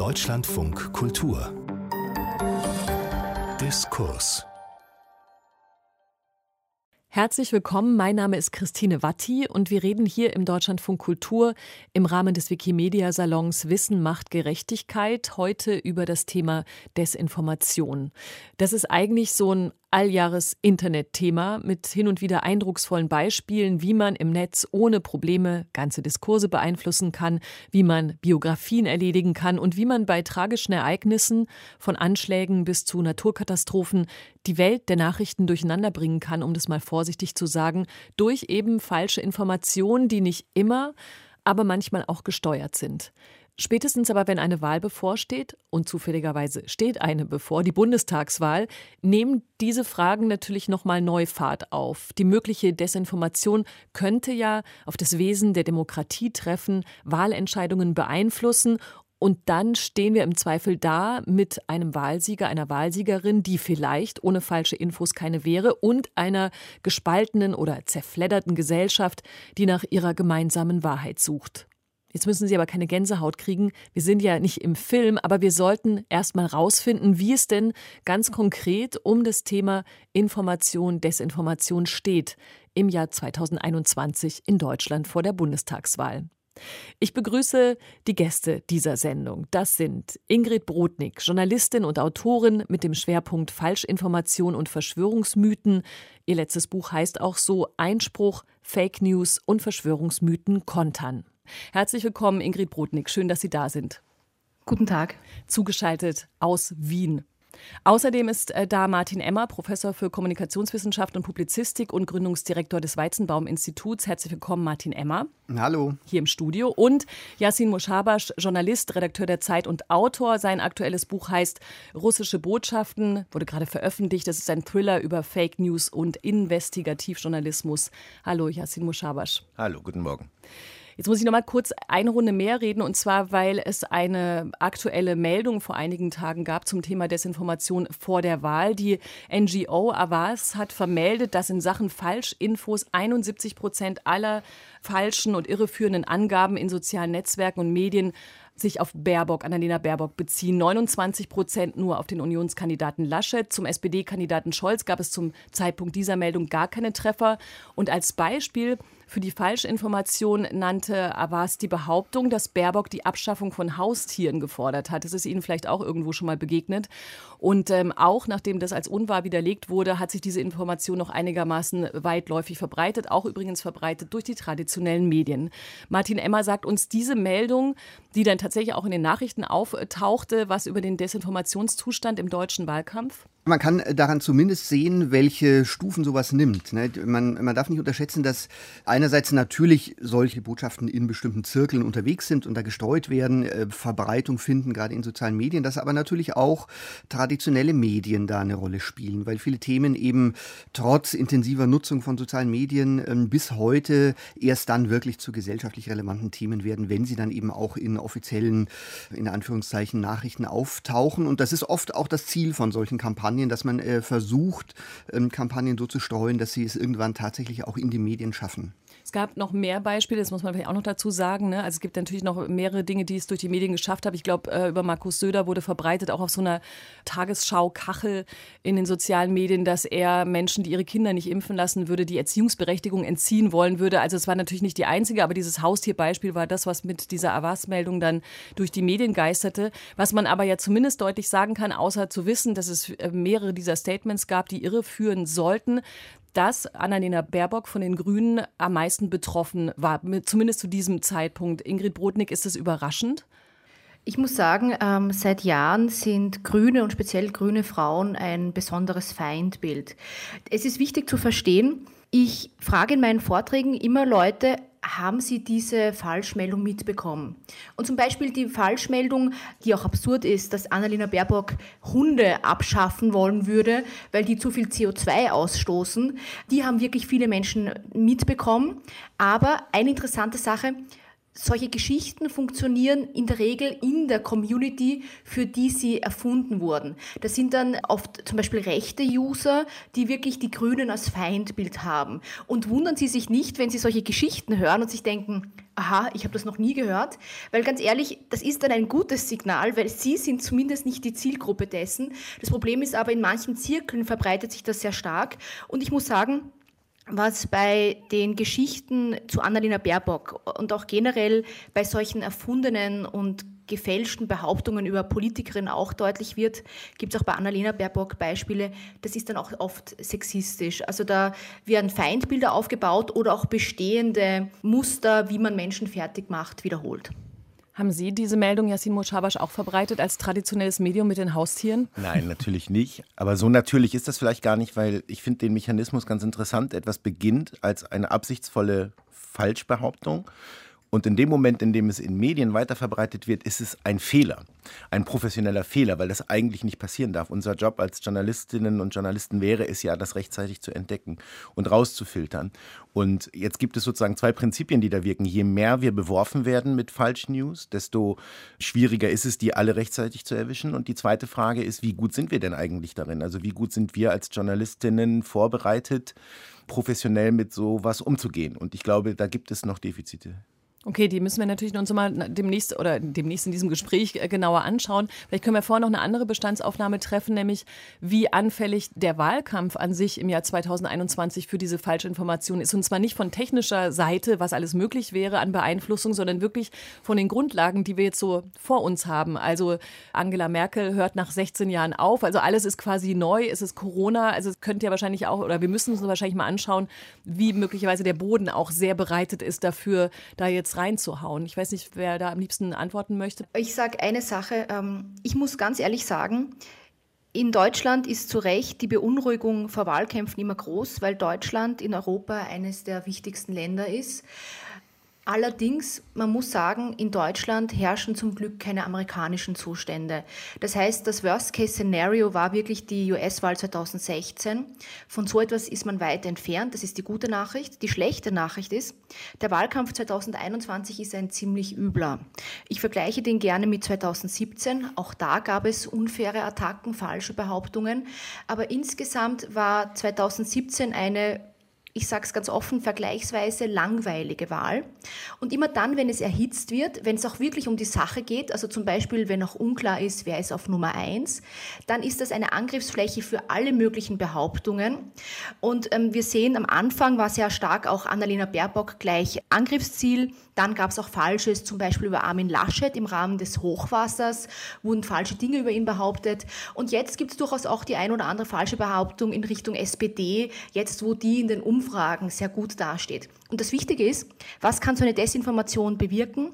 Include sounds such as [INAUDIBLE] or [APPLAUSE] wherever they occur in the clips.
Deutschlandfunk Kultur. Diskurs. Herzlich willkommen, mein Name ist Christine Watti und wir reden hier im Deutschlandfunk Kultur im Rahmen des Wikimedia Salons Wissen macht Gerechtigkeit heute über das Thema Desinformation. Das ist eigentlich so ein Alljahres-Internet-Thema mit hin und wieder eindrucksvollen Beispielen, wie man im Netz ohne Probleme ganze Diskurse beeinflussen kann, wie man Biografien erledigen kann und wie man bei tragischen Ereignissen von Anschlägen bis zu Naturkatastrophen die Welt der Nachrichten durcheinanderbringen kann, um das mal vorsichtig zu sagen, durch eben falsche Informationen, die nicht immer, aber manchmal auch gesteuert sind. Spätestens aber, wenn eine Wahl bevorsteht, und zufälligerweise steht eine bevor, die Bundestagswahl, nehmen diese Fragen natürlich nochmal neu Fahrt auf. Die mögliche Desinformation könnte ja auf das Wesen der Demokratie treffen, Wahlentscheidungen beeinflussen und dann stehen wir im Zweifel da mit einem Wahlsieger, einer Wahlsiegerin, die vielleicht ohne falsche Infos keine wäre und einer gespaltenen oder zerfledderten Gesellschaft, die nach ihrer gemeinsamen Wahrheit sucht. Jetzt müssen Sie aber keine Gänsehaut kriegen. Wir sind ja nicht im Film, aber wir sollten erst mal rausfinden, wie es denn ganz konkret um das Thema Information, Desinformation steht im Jahr 2021 in Deutschland vor der Bundestagswahl. Ich begrüße die Gäste dieser Sendung. Das sind Ingrid Brodnik, Journalistin und Autorin mit dem Schwerpunkt Falschinformation und Verschwörungsmythen. Ihr letztes Buch heißt auch so Einspruch, Fake News und Verschwörungsmythen kontern. Herzlich willkommen, Ingrid Brodnik. Schön, dass Sie da sind. Guten Tag. Zugeschaltet aus Wien. Außerdem ist äh, da Martin Emmer, Professor für Kommunikationswissenschaft und Publizistik und Gründungsdirektor des Weizenbaum-Instituts. Herzlich willkommen, Martin Emmer. Hallo. Hier im Studio. Und Yassin Moschabasch, Journalist, Redakteur der Zeit und Autor. Sein aktuelles Buch heißt Russische Botschaften, wurde gerade veröffentlicht. Das ist ein Thriller über Fake News und Investigativjournalismus. Hallo, Yassin Moschabasch. Hallo, guten Morgen. Jetzt muss ich noch mal kurz eine Runde mehr reden und zwar, weil es eine aktuelle Meldung vor einigen Tagen gab zum Thema Desinformation vor der Wahl. Die NGO Avas hat vermeldet, dass in Sachen Falschinfos 71 Prozent aller falschen und irreführenden Angaben in sozialen Netzwerken und Medien sich auf Baerbock, Annalena Baerbock beziehen. 29 Prozent nur auf den Unionskandidaten Laschet. Zum SPD-Kandidaten Scholz gab es zum Zeitpunkt dieser Meldung gar keine Treffer. Und als Beispiel für die Falschinformation nannte Abbas die Behauptung, dass Baerbock die Abschaffung von Haustieren gefordert hat. Das ist Ihnen vielleicht auch irgendwo schon mal begegnet. Und ähm, auch nachdem das als unwahr widerlegt wurde, hat sich diese Information noch einigermaßen weitläufig verbreitet, auch übrigens verbreitet durch die traditionellen Medien. Martin Emmer sagt uns diese Meldung, die dann tatsächlich auch in den Nachrichten auftauchte, was über den Desinformationszustand im deutschen Wahlkampf? Man kann daran zumindest sehen, welche Stufen sowas nimmt. Ne? Man, man darf nicht unterschätzen, dass einerseits natürlich solche Botschaften in bestimmten Zirkeln unterwegs sind und da gestreut werden, äh, Verbreitung finden, gerade in sozialen Medien, dass aber natürlich auch traditionelle Medien da eine Rolle spielen, weil viele Themen eben trotz intensiver Nutzung von sozialen Medien ähm, bis heute erst dann wirklich zu gesellschaftlich relevanten Themen werden, wenn sie dann eben auch in offiziellen, in Anführungszeichen, Nachrichten auftauchen. Und das ist oft auch das Ziel von solchen Kampagnen dass man äh, versucht, ähm, Kampagnen so zu streuen, dass sie es irgendwann tatsächlich auch in die Medien schaffen. Es gab noch mehr Beispiele, das muss man vielleicht auch noch dazu sagen. Ne? Also es gibt natürlich noch mehrere Dinge, die es durch die Medien geschafft haben. Ich glaube, äh, über Markus Söder wurde verbreitet, auch auf so einer Tagesschau-Kachel in den sozialen Medien, dass er Menschen, die ihre Kinder nicht impfen lassen würde, die Erziehungsberechtigung entziehen wollen würde. Also es war natürlich nicht die einzige, aber dieses Haustierbeispiel war das, was mit dieser Avas-Meldung dann durch die Medien geisterte. Was man aber ja zumindest deutlich sagen kann, außer zu wissen, dass es äh, mehrere dieser Statements gab, die irreführen sollten, dass Annalena Baerbock von den Grünen am meisten betroffen war, zumindest zu diesem Zeitpunkt. Ingrid Brodnik, ist das überraschend? Ich muss sagen, ähm, seit Jahren sind grüne und speziell grüne Frauen ein besonderes Feindbild. Es ist wichtig zu verstehen, ich frage in meinen Vorträgen immer Leute, haben Sie diese Falschmeldung mitbekommen? Und zum Beispiel die Falschmeldung, die auch absurd ist, dass Annalena Baerbock Hunde abschaffen wollen würde, weil die zu viel CO2 ausstoßen, die haben wirklich viele Menschen mitbekommen. Aber eine interessante Sache, solche Geschichten funktionieren in der Regel in der Community, für die sie erfunden wurden. Das sind dann oft zum Beispiel rechte User, die wirklich die Grünen als Feindbild haben. Und wundern Sie sich nicht, wenn Sie solche Geschichten hören und sich denken, aha, ich habe das noch nie gehört, weil ganz ehrlich, das ist dann ein gutes Signal, weil Sie sind zumindest nicht die Zielgruppe dessen. Das Problem ist aber, in manchen Zirkeln verbreitet sich das sehr stark und ich muss sagen, was bei den Geschichten zu Annalena Baerbock und auch generell bei solchen erfundenen und gefälschten Behauptungen über Politikerinnen auch deutlich wird, gibt es auch bei Annalena Baerbock Beispiele, das ist dann auch oft sexistisch. Also da werden Feindbilder aufgebaut oder auch bestehende Muster, wie man Menschen fertig macht, wiederholt. Haben Sie diese Meldung, Yassin Moschabasch, auch verbreitet als traditionelles Medium mit den Haustieren? Nein, natürlich nicht. Aber so natürlich ist das vielleicht gar nicht, weil ich finde den Mechanismus ganz interessant. Etwas beginnt als eine absichtsvolle Falschbehauptung und in dem Moment, in dem es in Medien weiterverbreitet wird, ist es ein Fehler, ein professioneller Fehler, weil das eigentlich nicht passieren darf. Unser Job als Journalistinnen und Journalisten wäre es ja, das rechtzeitig zu entdecken und rauszufiltern. Und jetzt gibt es sozusagen zwei Prinzipien, die da wirken. Je mehr wir beworfen werden mit Falschnews, desto schwieriger ist es, die alle rechtzeitig zu erwischen. Und die zweite Frage ist, wie gut sind wir denn eigentlich darin? Also wie gut sind wir als Journalistinnen vorbereitet, professionell mit sowas umzugehen? Und ich glaube, da gibt es noch Defizite. Okay, die müssen wir natürlich uns mal demnächst oder demnächst in diesem Gespräch äh, genauer anschauen. Vielleicht können wir vorher noch eine andere Bestandsaufnahme treffen, nämlich wie anfällig der Wahlkampf an sich im Jahr 2021 für diese Falschinformation ist. Und zwar nicht von technischer Seite, was alles möglich wäre an Beeinflussung, sondern wirklich von den Grundlagen, die wir jetzt so vor uns haben. Also Angela Merkel hört nach 16 Jahren auf. Also alles ist quasi neu. Es ist Corona. Also es könnte ja wahrscheinlich auch, oder wir müssen uns wahrscheinlich mal anschauen, wie möglicherweise der Boden auch sehr bereitet ist dafür, da jetzt jetzt reinzuhauen? Ich weiß nicht, wer da am liebsten antworten möchte. Ich sage eine Sache. Ähm, ich muss ganz ehrlich sagen, in Deutschland ist zu Recht die Beunruhigung vor Wahlkämpfen immer groß, weil Deutschland in Europa eines der wichtigsten Länder ist. Allerdings, man muss sagen, in Deutschland herrschen zum Glück keine amerikanischen Zustände. Das heißt, das Worst-Case-Szenario war wirklich die US-Wahl 2016. Von so etwas ist man weit entfernt. Das ist die gute Nachricht. Die schlechte Nachricht ist, der Wahlkampf 2021 ist ein ziemlich übler. Ich vergleiche den gerne mit 2017. Auch da gab es unfaire Attacken, falsche Behauptungen. Aber insgesamt war 2017 eine ich sage es ganz offen, vergleichsweise langweilige Wahl. Und immer dann, wenn es erhitzt wird, wenn es auch wirklich um die Sache geht, also zum Beispiel, wenn auch unklar ist, wer ist auf Nummer eins, dann ist das eine Angriffsfläche für alle möglichen Behauptungen. Und ähm, wir sehen, am Anfang war sehr stark auch Annalena Baerbock gleich Angriffsziel. Dann gab es auch Falsches, zum Beispiel über Armin Laschet im Rahmen des Hochwassers, wurden falsche Dinge über ihn behauptet. Und jetzt gibt es durchaus auch die ein oder andere falsche Behauptung in Richtung SPD, jetzt wo die in den Umfragen sehr gut dasteht. Und das Wichtige ist, was kann so eine Desinformation bewirken?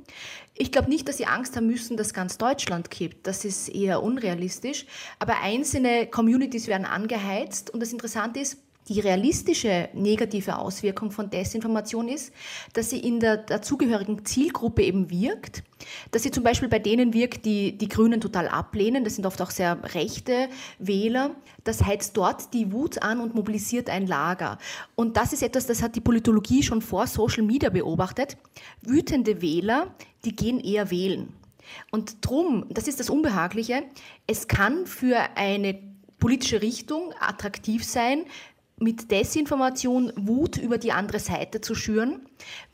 Ich glaube nicht, dass Sie Angst haben müssen, dass ganz Deutschland kippt. Das ist eher unrealistisch. Aber einzelne Communities werden angeheizt. Und das Interessante ist, die realistische negative Auswirkung von Desinformation ist, dass sie in der dazugehörigen Zielgruppe eben wirkt, dass sie zum Beispiel bei denen wirkt, die die Grünen total ablehnen, das sind oft auch sehr rechte Wähler, das heizt dort die Wut an und mobilisiert ein Lager. Und das ist etwas, das hat die Politologie schon vor Social Media beobachtet. Wütende Wähler, die gehen eher wählen. Und drum, das ist das Unbehagliche, es kann für eine politische Richtung attraktiv sein, mit Desinformation Wut über die andere Seite zu schüren,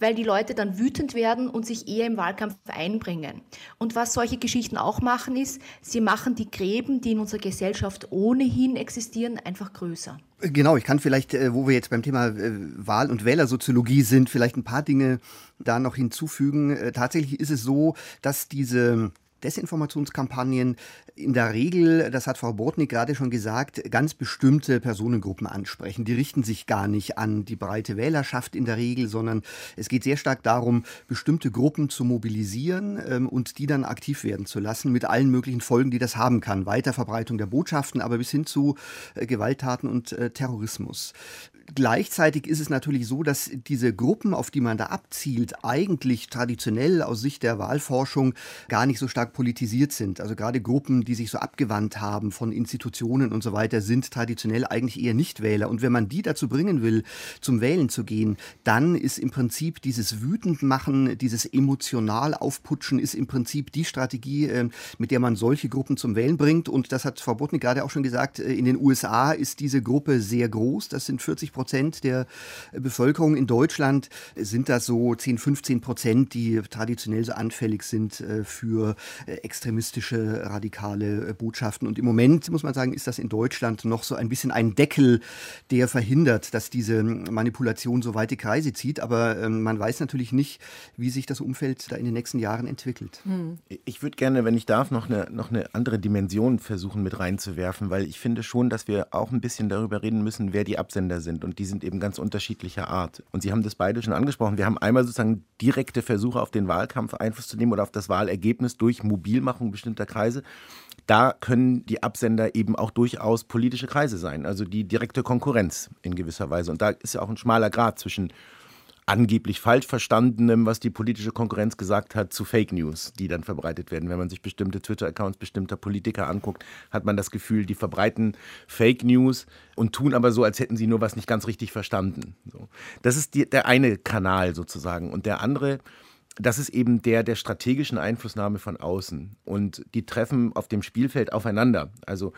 weil die Leute dann wütend werden und sich eher im Wahlkampf einbringen. Und was solche Geschichten auch machen, ist, sie machen die Gräben, die in unserer Gesellschaft ohnehin existieren, einfach größer. Genau, ich kann vielleicht, äh, wo wir jetzt beim Thema äh, Wahl- und Wählersoziologie sind, vielleicht ein paar Dinge da noch hinzufügen. Äh, tatsächlich ist es so, dass diese Desinformationskampagnen in der Regel, das hat Frau Bortnick gerade schon gesagt, ganz bestimmte Personengruppen ansprechen. Die richten sich gar nicht an die breite Wählerschaft in der Regel, sondern es geht sehr stark darum, bestimmte Gruppen zu mobilisieren ähm, und die dann aktiv werden zu lassen, mit allen möglichen Folgen, die das haben kann. Weiterverbreitung der Botschaften, aber bis hin zu äh, Gewalttaten und äh, Terrorismus. Gleichzeitig ist es natürlich so, dass diese Gruppen, auf die man da abzielt, eigentlich traditionell aus Sicht der Wahlforschung gar nicht so stark politisiert sind. Also gerade Gruppen, die sich so abgewandt haben von Institutionen und so weiter, sind traditionell eigentlich eher Nichtwähler. Und wenn man die dazu bringen will, zum Wählen zu gehen, dann ist im Prinzip dieses Wütendmachen, dieses emotional Aufputschen, ist im Prinzip die Strategie, äh, mit der man solche Gruppen zum Wählen bringt. Und das hat Frau Botnik gerade auch schon gesagt, äh, in den USA ist diese Gruppe sehr groß. Das sind 40 Prozent der Bevölkerung. In Deutschland sind das so 10, 15 Prozent, die traditionell so anfällig sind äh, für extremistische, radikale Botschaften. Und im Moment, muss man sagen, ist das in Deutschland noch so ein bisschen ein Deckel, der verhindert, dass diese Manipulation so weite Kreise zieht. Aber ähm, man weiß natürlich nicht, wie sich das Umfeld da in den nächsten Jahren entwickelt. Hm. Ich würde gerne, wenn ich darf, noch eine, noch eine andere Dimension versuchen mit reinzuwerfen, weil ich finde schon, dass wir auch ein bisschen darüber reden müssen, wer die Absender sind. Und die sind eben ganz unterschiedlicher Art. Und Sie haben das beide schon angesprochen. Wir haben einmal sozusagen direkte Versuche auf den Wahlkampf Einfluss zu nehmen oder auf das Wahlergebnis durch Mobilmachung bestimmter Kreise da können die Absender eben auch durchaus politische Kreise sein, also die direkte Konkurrenz in gewisser Weise. Und da ist ja auch ein schmaler Grad zwischen angeblich falsch verstandenem, was die politische Konkurrenz gesagt hat, zu Fake News, die dann verbreitet werden. Wenn man sich bestimmte Twitter-Accounts bestimmter Politiker anguckt, hat man das Gefühl, die verbreiten Fake News und tun aber so, als hätten sie nur was nicht ganz richtig verstanden. So. Das ist die, der eine Kanal sozusagen. Und der andere das ist eben der der strategischen Einflussnahme von außen. Und die treffen auf dem Spielfeld aufeinander. Also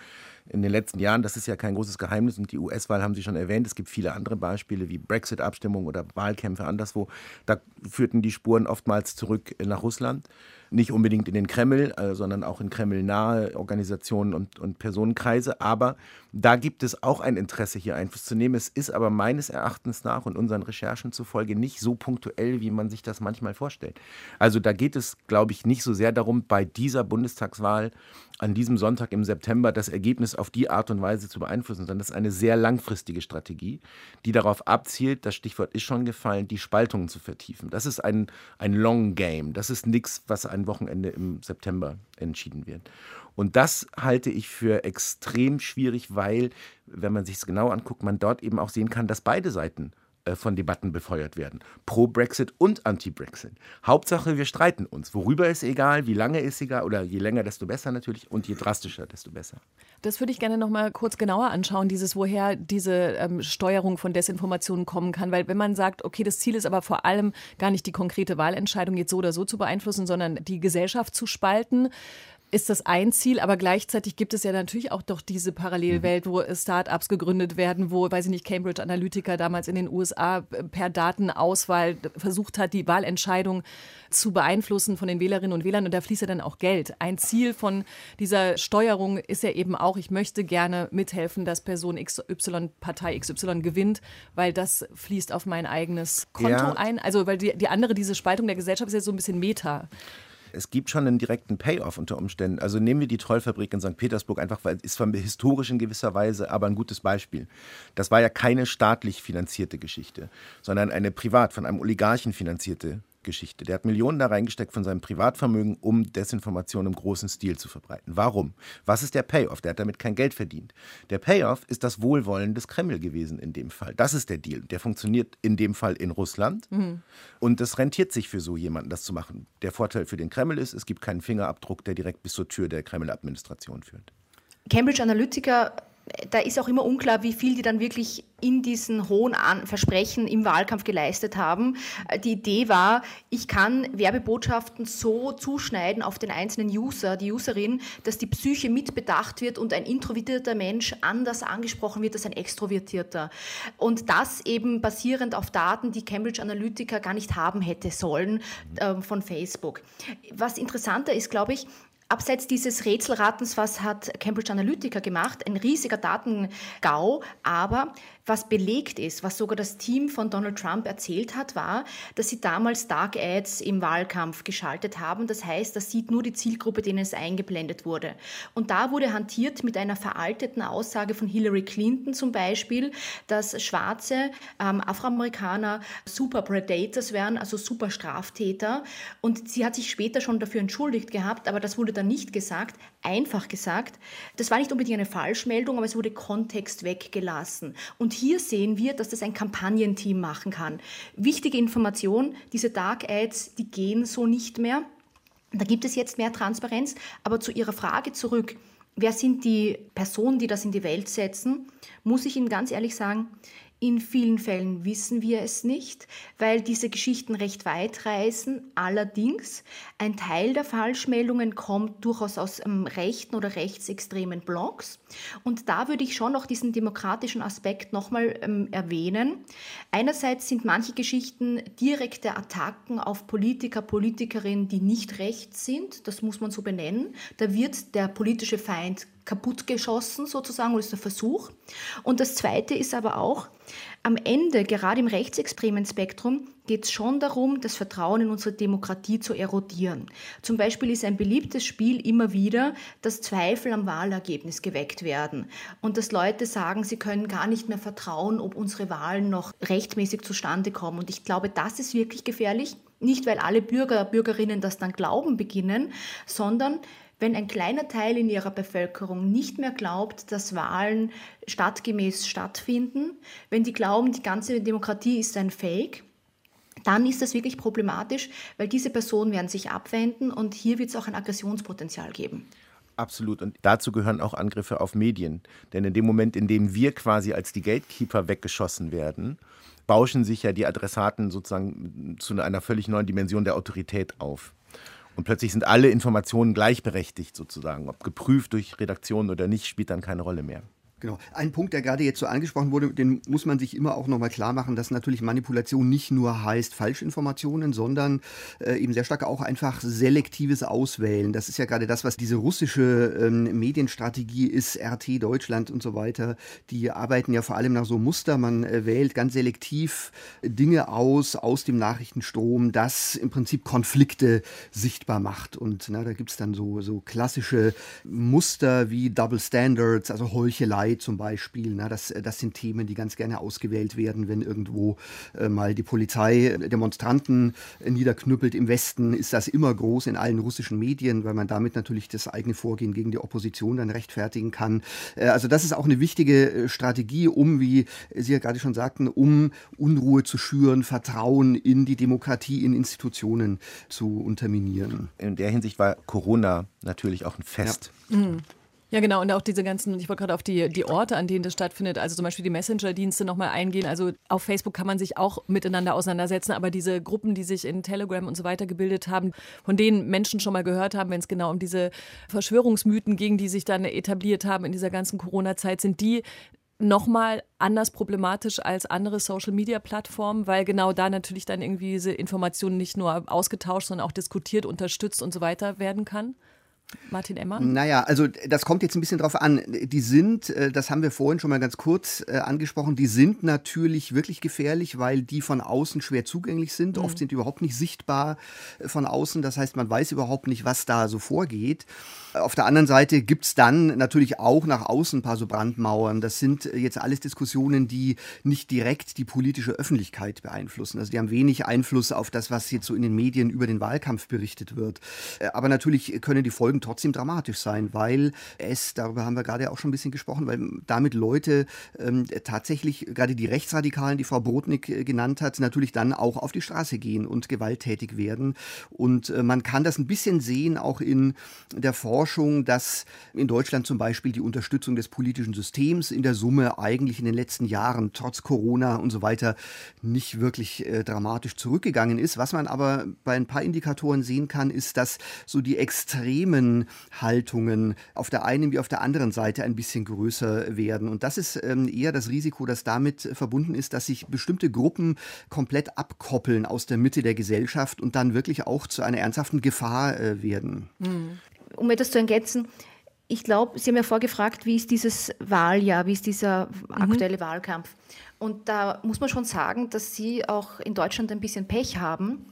in den letzten Jahren, das ist ja kein großes Geheimnis und die US-Wahl haben Sie schon erwähnt. Es gibt viele andere Beispiele wie Brexit-Abstimmung oder Wahlkämpfe anderswo. Da führten die Spuren oftmals zurück nach Russland nicht unbedingt in den Kreml, äh, sondern auch in Kreml-nahe Organisationen und, und Personenkreise. Aber da gibt es auch ein Interesse, hier Einfluss zu nehmen. Es ist aber meines Erachtens nach und unseren Recherchen zufolge nicht so punktuell, wie man sich das manchmal vorstellt. Also da geht es, glaube ich, nicht so sehr darum, bei dieser Bundestagswahl an diesem Sonntag im September das Ergebnis auf die Art und Weise zu beeinflussen, sondern das ist eine sehr langfristige Strategie, die darauf abzielt, das Stichwort ist schon gefallen, die Spaltungen zu vertiefen. Das ist ein, ein Long Game. Das ist nichts, was Wochenende im September entschieden wird. Und das halte ich für extrem schwierig, weil, wenn man sich es genau anguckt, man dort eben auch sehen kann, dass beide Seiten von Debatten befeuert werden. Pro-Brexit und Anti-Brexit. Hauptsache, wir streiten uns. Worüber ist egal, wie lange ist egal oder je länger, desto besser natürlich und je drastischer, desto besser. Das würde ich gerne noch mal kurz genauer anschauen, dieses, woher diese ähm, Steuerung von Desinformationen kommen kann. Weil wenn man sagt, okay, das Ziel ist aber vor allem gar nicht die konkrete Wahlentscheidung jetzt so oder so zu beeinflussen, sondern die Gesellschaft zu spalten, ist das ein Ziel, aber gleichzeitig gibt es ja natürlich auch doch diese Parallelwelt, wo Start-ups gegründet werden, wo, weiß ich nicht, Cambridge Analytica damals in den USA per Datenauswahl versucht hat, die Wahlentscheidung zu beeinflussen von den Wählerinnen und Wählern und da fließt ja dann auch Geld. Ein Ziel von dieser Steuerung ist ja eben auch, ich möchte gerne mithelfen, dass Person XY, Partei XY gewinnt, weil das fließt auf mein eigenes Konto ja. ein. Also weil die, die andere, diese Spaltung der Gesellschaft ist ja so ein bisschen Meta es gibt schon einen direkten Payoff unter Umständen. Also nehmen wir die Trollfabrik in St. Petersburg einfach, weil es zwar historisch in gewisser Weise, aber ein gutes Beispiel. Das war ja keine staatlich finanzierte Geschichte, sondern eine privat von einem Oligarchen finanzierte Geschichte. Der hat Millionen da reingesteckt von seinem Privatvermögen, um Desinformation im großen Stil zu verbreiten. Warum? Was ist der Payoff? Der hat damit kein Geld verdient. Der Payoff ist das Wohlwollen des Kreml gewesen in dem Fall. Das ist der Deal. Der funktioniert in dem Fall in Russland. Mhm. Und es rentiert sich für so jemanden, das zu machen. Der Vorteil für den Kreml ist, es gibt keinen Fingerabdruck, der direkt bis zur Tür der Kreml-Administration führt. Cambridge Analytica da ist auch immer unklar, wie viel die dann wirklich in diesen hohen Versprechen im Wahlkampf geleistet haben. Äh, die Idee war, ich kann Werbebotschaften so zuschneiden auf den einzelnen User, die Userin, dass die Psyche mitbedacht wird und ein introvertierter Mensch anders angesprochen wird als ein extrovertierter. Und das eben basierend auf Daten, die Cambridge Analytica gar nicht haben hätte sollen äh, von Facebook. Was interessanter ist, glaube ich, Abseits dieses Rätselratens, was hat Cambridge Analytica gemacht? Ein riesiger Datengau, aber was belegt ist, was sogar das Team von Donald Trump erzählt hat, war, dass sie damals Dark Ads im Wahlkampf geschaltet haben. Das heißt, das sieht nur die Zielgruppe, denen es eingeblendet wurde. Und da wurde hantiert mit einer veralteten Aussage von Hillary Clinton zum Beispiel, dass schwarze ähm, Afroamerikaner super Predators wären, also super Straftäter. Und sie hat sich später schon dafür entschuldigt gehabt, aber das wurde dann nicht gesagt, einfach gesagt. Das war nicht unbedingt eine Falschmeldung, aber es wurde Kontext weggelassen. Und hier sehen wir, dass das ein Kampagnenteam machen kann. Wichtige Information, diese Dark Ads, die gehen so nicht mehr. Da gibt es jetzt mehr Transparenz. Aber zu Ihrer Frage zurück, wer sind die Personen, die das in die Welt setzen, muss ich Ihnen ganz ehrlich sagen, in vielen Fällen wissen wir es nicht, weil diese Geschichten recht weit reisen. Allerdings, ein Teil der Falschmeldungen kommt durchaus aus ähm, rechten oder rechtsextremen Blogs. Und da würde ich schon noch diesen demokratischen Aspekt nochmal ähm, erwähnen. Einerseits sind manche Geschichten direkte Attacken auf Politiker, Politikerinnen, die nicht rechts sind. Das muss man so benennen. Da wird der politische Feind kaputtgeschossen sozusagen, oder ist der Versuch. Und das Zweite ist aber auch, am Ende, gerade im rechtsextremen Spektrum, geht es schon darum, das Vertrauen in unsere Demokratie zu erodieren. Zum Beispiel ist ein beliebtes Spiel immer wieder, dass Zweifel am Wahlergebnis geweckt werden und dass Leute sagen, sie können gar nicht mehr vertrauen, ob unsere Wahlen noch rechtmäßig zustande kommen. Und ich glaube, das ist wirklich gefährlich. Nicht, weil alle Bürger, Bürgerinnen das dann glauben beginnen, sondern wenn ein kleiner Teil in ihrer Bevölkerung nicht mehr glaubt, dass Wahlen stadtgemäß stattfinden, wenn die glauben, die ganze Demokratie ist ein Fake, dann ist das wirklich problematisch, weil diese Personen werden sich abwenden und hier wird es auch ein Aggressionspotenzial geben. Absolut. Und dazu gehören auch Angriffe auf Medien. Denn in dem Moment, in dem wir quasi als die Gatekeeper weggeschossen werden, bauschen sich ja die Adressaten sozusagen zu einer völlig neuen Dimension der Autorität auf. Und plötzlich sind alle Informationen gleichberechtigt sozusagen. Ob geprüft durch Redaktionen oder nicht, spielt dann keine Rolle mehr. Genau. Ein Punkt, der gerade jetzt so angesprochen wurde, den muss man sich immer auch nochmal klar machen, dass natürlich Manipulation nicht nur heißt Falschinformationen, sondern äh, eben sehr stark auch einfach selektives Auswählen. Das ist ja gerade das, was diese russische ähm, Medienstrategie ist, RT Deutschland und so weiter. Die arbeiten ja vor allem nach so Muster. Man äh, wählt ganz selektiv Dinge aus, aus dem Nachrichtenstrom, das im Prinzip Konflikte sichtbar macht. Und na, da gibt es dann so, so klassische Muster wie Double Standards, also Heuchelei zum Beispiel. Na, das, das sind Themen, die ganz gerne ausgewählt werden, wenn irgendwo äh, mal die Polizei Demonstranten äh, niederknüppelt. Im Westen ist das immer groß in allen russischen Medien, weil man damit natürlich das eigene Vorgehen gegen die Opposition dann rechtfertigen kann. Äh, also das ist auch eine wichtige äh, Strategie, um, wie Sie ja gerade schon sagten, um Unruhe zu schüren, Vertrauen in die Demokratie, in Institutionen zu unterminieren. In der Hinsicht war Corona natürlich auch ein Fest. Ja. Mhm. Ja, genau. Und auch diese ganzen, ich wollte gerade auf die, die Orte, an denen das stattfindet, also zum Beispiel die Messenger-Dienste nochmal eingehen. Also auf Facebook kann man sich auch miteinander auseinandersetzen, aber diese Gruppen, die sich in Telegram und so weiter gebildet haben, von denen Menschen schon mal gehört haben, wenn es genau um diese Verschwörungsmythen ging, die sich dann etabliert haben in dieser ganzen Corona-Zeit, sind die nochmal anders problematisch als andere Social-Media-Plattformen, weil genau da natürlich dann irgendwie diese Informationen nicht nur ausgetauscht, sondern auch diskutiert, unterstützt und so weiter werden kann? Martin Emmer? Naja, also das kommt jetzt ein bisschen drauf an. Die sind, äh, das haben wir vorhin schon mal ganz kurz äh, angesprochen, die sind natürlich wirklich gefährlich, weil die von außen schwer zugänglich sind. Mhm. Oft sind die überhaupt nicht sichtbar äh, von außen. Das heißt, man weiß überhaupt nicht, was da so vorgeht. Auf der anderen Seite gibt es dann natürlich auch nach außen ein paar so Brandmauern. Das sind jetzt alles Diskussionen, die nicht direkt die politische Öffentlichkeit beeinflussen. Also die haben wenig Einfluss auf das, was jetzt so in den Medien über den Wahlkampf berichtet wird. Aber natürlich können die Folgen trotzdem dramatisch sein, weil es, darüber haben wir gerade auch schon ein bisschen gesprochen, weil damit Leute ähm, tatsächlich, gerade die Rechtsradikalen, die Frau Brodnik äh, genannt hat, natürlich dann auch auf die Straße gehen und gewalttätig werden. Und äh, man kann das ein bisschen sehen, auch in der Forschung, dass in Deutschland zum Beispiel die Unterstützung des politischen Systems in der Summe eigentlich in den letzten Jahren trotz Corona und so weiter nicht wirklich äh, dramatisch zurückgegangen ist. Was man aber bei ein paar Indikatoren sehen kann, ist, dass so die extremen Haltungen auf der einen wie auf der anderen Seite ein bisschen größer werden. Und das ist ähm, eher das Risiko, das damit verbunden ist, dass sich bestimmte Gruppen komplett abkoppeln aus der Mitte der Gesellschaft und dann wirklich auch zu einer ernsthaften Gefahr äh, werden. Hm. Um etwas zu ergänzen, ich glaube, Sie haben ja vorgefragt, wie ist dieses Wahljahr, wie ist dieser mhm. aktuelle mhm. Wahlkampf? Und da muss man schon sagen, dass Sie auch in Deutschland ein bisschen Pech haben,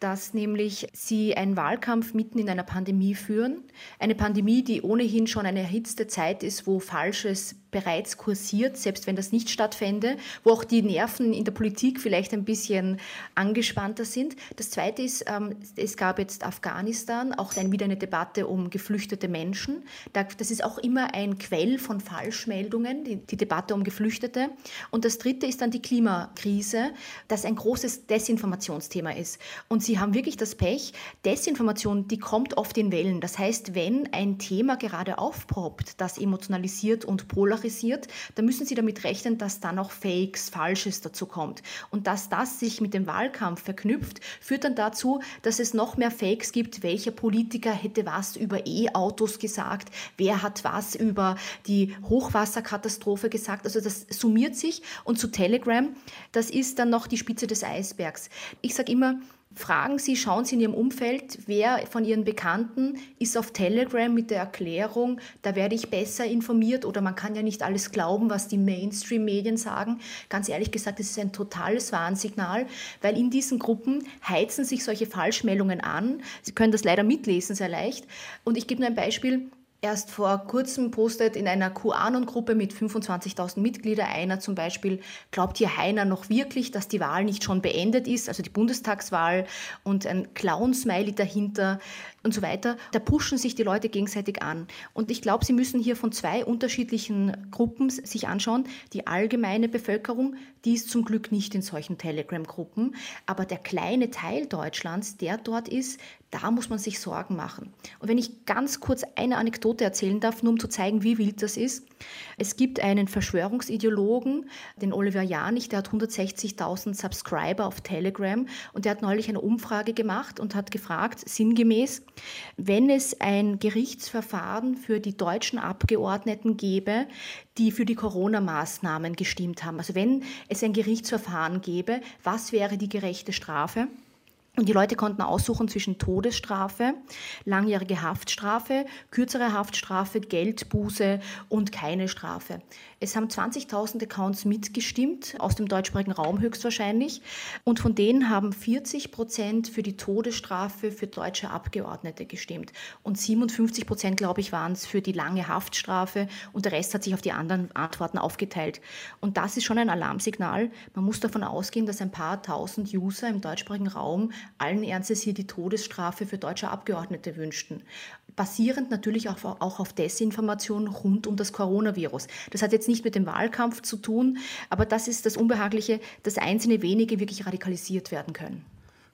dass nämlich sie einen Wahlkampf mitten in einer Pandemie führen. Eine Pandemie, die ohnehin schon eine erhitzte Zeit ist, wo Falsches bereits kursiert, selbst wenn das nicht stattfände, wo auch die Nerven in der Politik vielleicht ein bisschen angespannter sind. Das Zweite ist, ähm, es gab jetzt Afghanistan, auch dann wieder eine Debatte um geflüchtete Menschen. Das ist auch immer ein Quell von Falschmeldungen, die, die Debatte um Geflüchtete. Und das Dritte ist dann die Klimakrise, das ein großes Desinformationsthema ist. Und sie haben wirklich das Pech, Desinformation, die kommt oft in Wellen. Das heißt, wenn ein Thema gerade aufpoppt, das emotionalisiert und polarisiert, dann müssen sie damit rechnen, dass dann auch Fakes, Falsches dazu kommt. Und dass das sich mit dem Wahlkampf verknüpft, führt dann dazu, dass es noch mehr Fakes gibt. Welcher Politiker hätte was über E-Autos gesagt? Wer hat was über die Hochwasserkatastrophe gesagt? Also das summiert sich und zu Telegram, das ist dann noch die Spitze des Eisbergs. Ich sage immer, Fragen Sie, schauen Sie in Ihrem Umfeld, wer von Ihren Bekannten ist auf Telegram mit der Erklärung, da werde ich besser informiert oder man kann ja nicht alles glauben, was die Mainstream-Medien sagen. Ganz ehrlich gesagt, das ist ein totales Warnsignal, weil in diesen Gruppen heizen sich solche Falschmeldungen an. Sie können das leider mitlesen, sehr leicht. Und ich gebe nur ein Beispiel erst vor kurzem postet in einer QAnon-Gruppe mit 25.000 Mitgliedern einer zum Beispiel, glaubt hier Heiner noch wirklich, dass die Wahl nicht schon beendet ist, also die Bundestagswahl und ein Clown-Smiley dahinter und so weiter. Da pushen sich die Leute gegenseitig an. Und ich glaube, Sie müssen hier von zwei unterschiedlichen Gruppen sich anschauen. Die allgemeine Bevölkerung, die ist zum Glück nicht in solchen Telegram-Gruppen, aber der kleine Teil Deutschlands, der dort ist, da muss man sich Sorgen machen. Und wenn ich ganz kurz eine Anekdote erzählen darf, nur um zu zeigen, wie wild das ist. Es gibt einen Verschwörungsideologen, den Oliver Janich, der hat 160.000 Subscriber auf Telegram und der hat neulich eine Umfrage gemacht und hat gefragt, sinngemäß, wenn es ein Gerichtsverfahren für die deutschen Abgeordneten gäbe, die für die Corona-Maßnahmen gestimmt haben, also wenn es ein Gerichtsverfahren gäbe, was wäre die gerechte Strafe? Und die Leute konnten aussuchen zwischen Todesstrafe, langjährige Haftstrafe, kürzere Haftstrafe, Geldbuße und keine Strafe. Es haben 20.000 Accounts mitgestimmt, aus dem deutschsprachigen Raum höchstwahrscheinlich. Und von denen haben 40 Prozent für die Todesstrafe für deutsche Abgeordnete gestimmt. Und 57 Prozent, glaube ich, waren es für die lange Haftstrafe. Und der Rest hat sich auf die anderen Antworten aufgeteilt. Und das ist schon ein Alarmsignal. Man muss davon ausgehen, dass ein paar tausend User im deutschsprachigen Raum allen Ernstes hier die Todesstrafe für deutsche Abgeordnete wünschten basierend natürlich auch, auch auf Desinformation rund um das Coronavirus. Das hat jetzt nicht mit dem Wahlkampf zu tun, aber das ist das Unbehagliche, dass einzelne wenige wirklich radikalisiert werden können.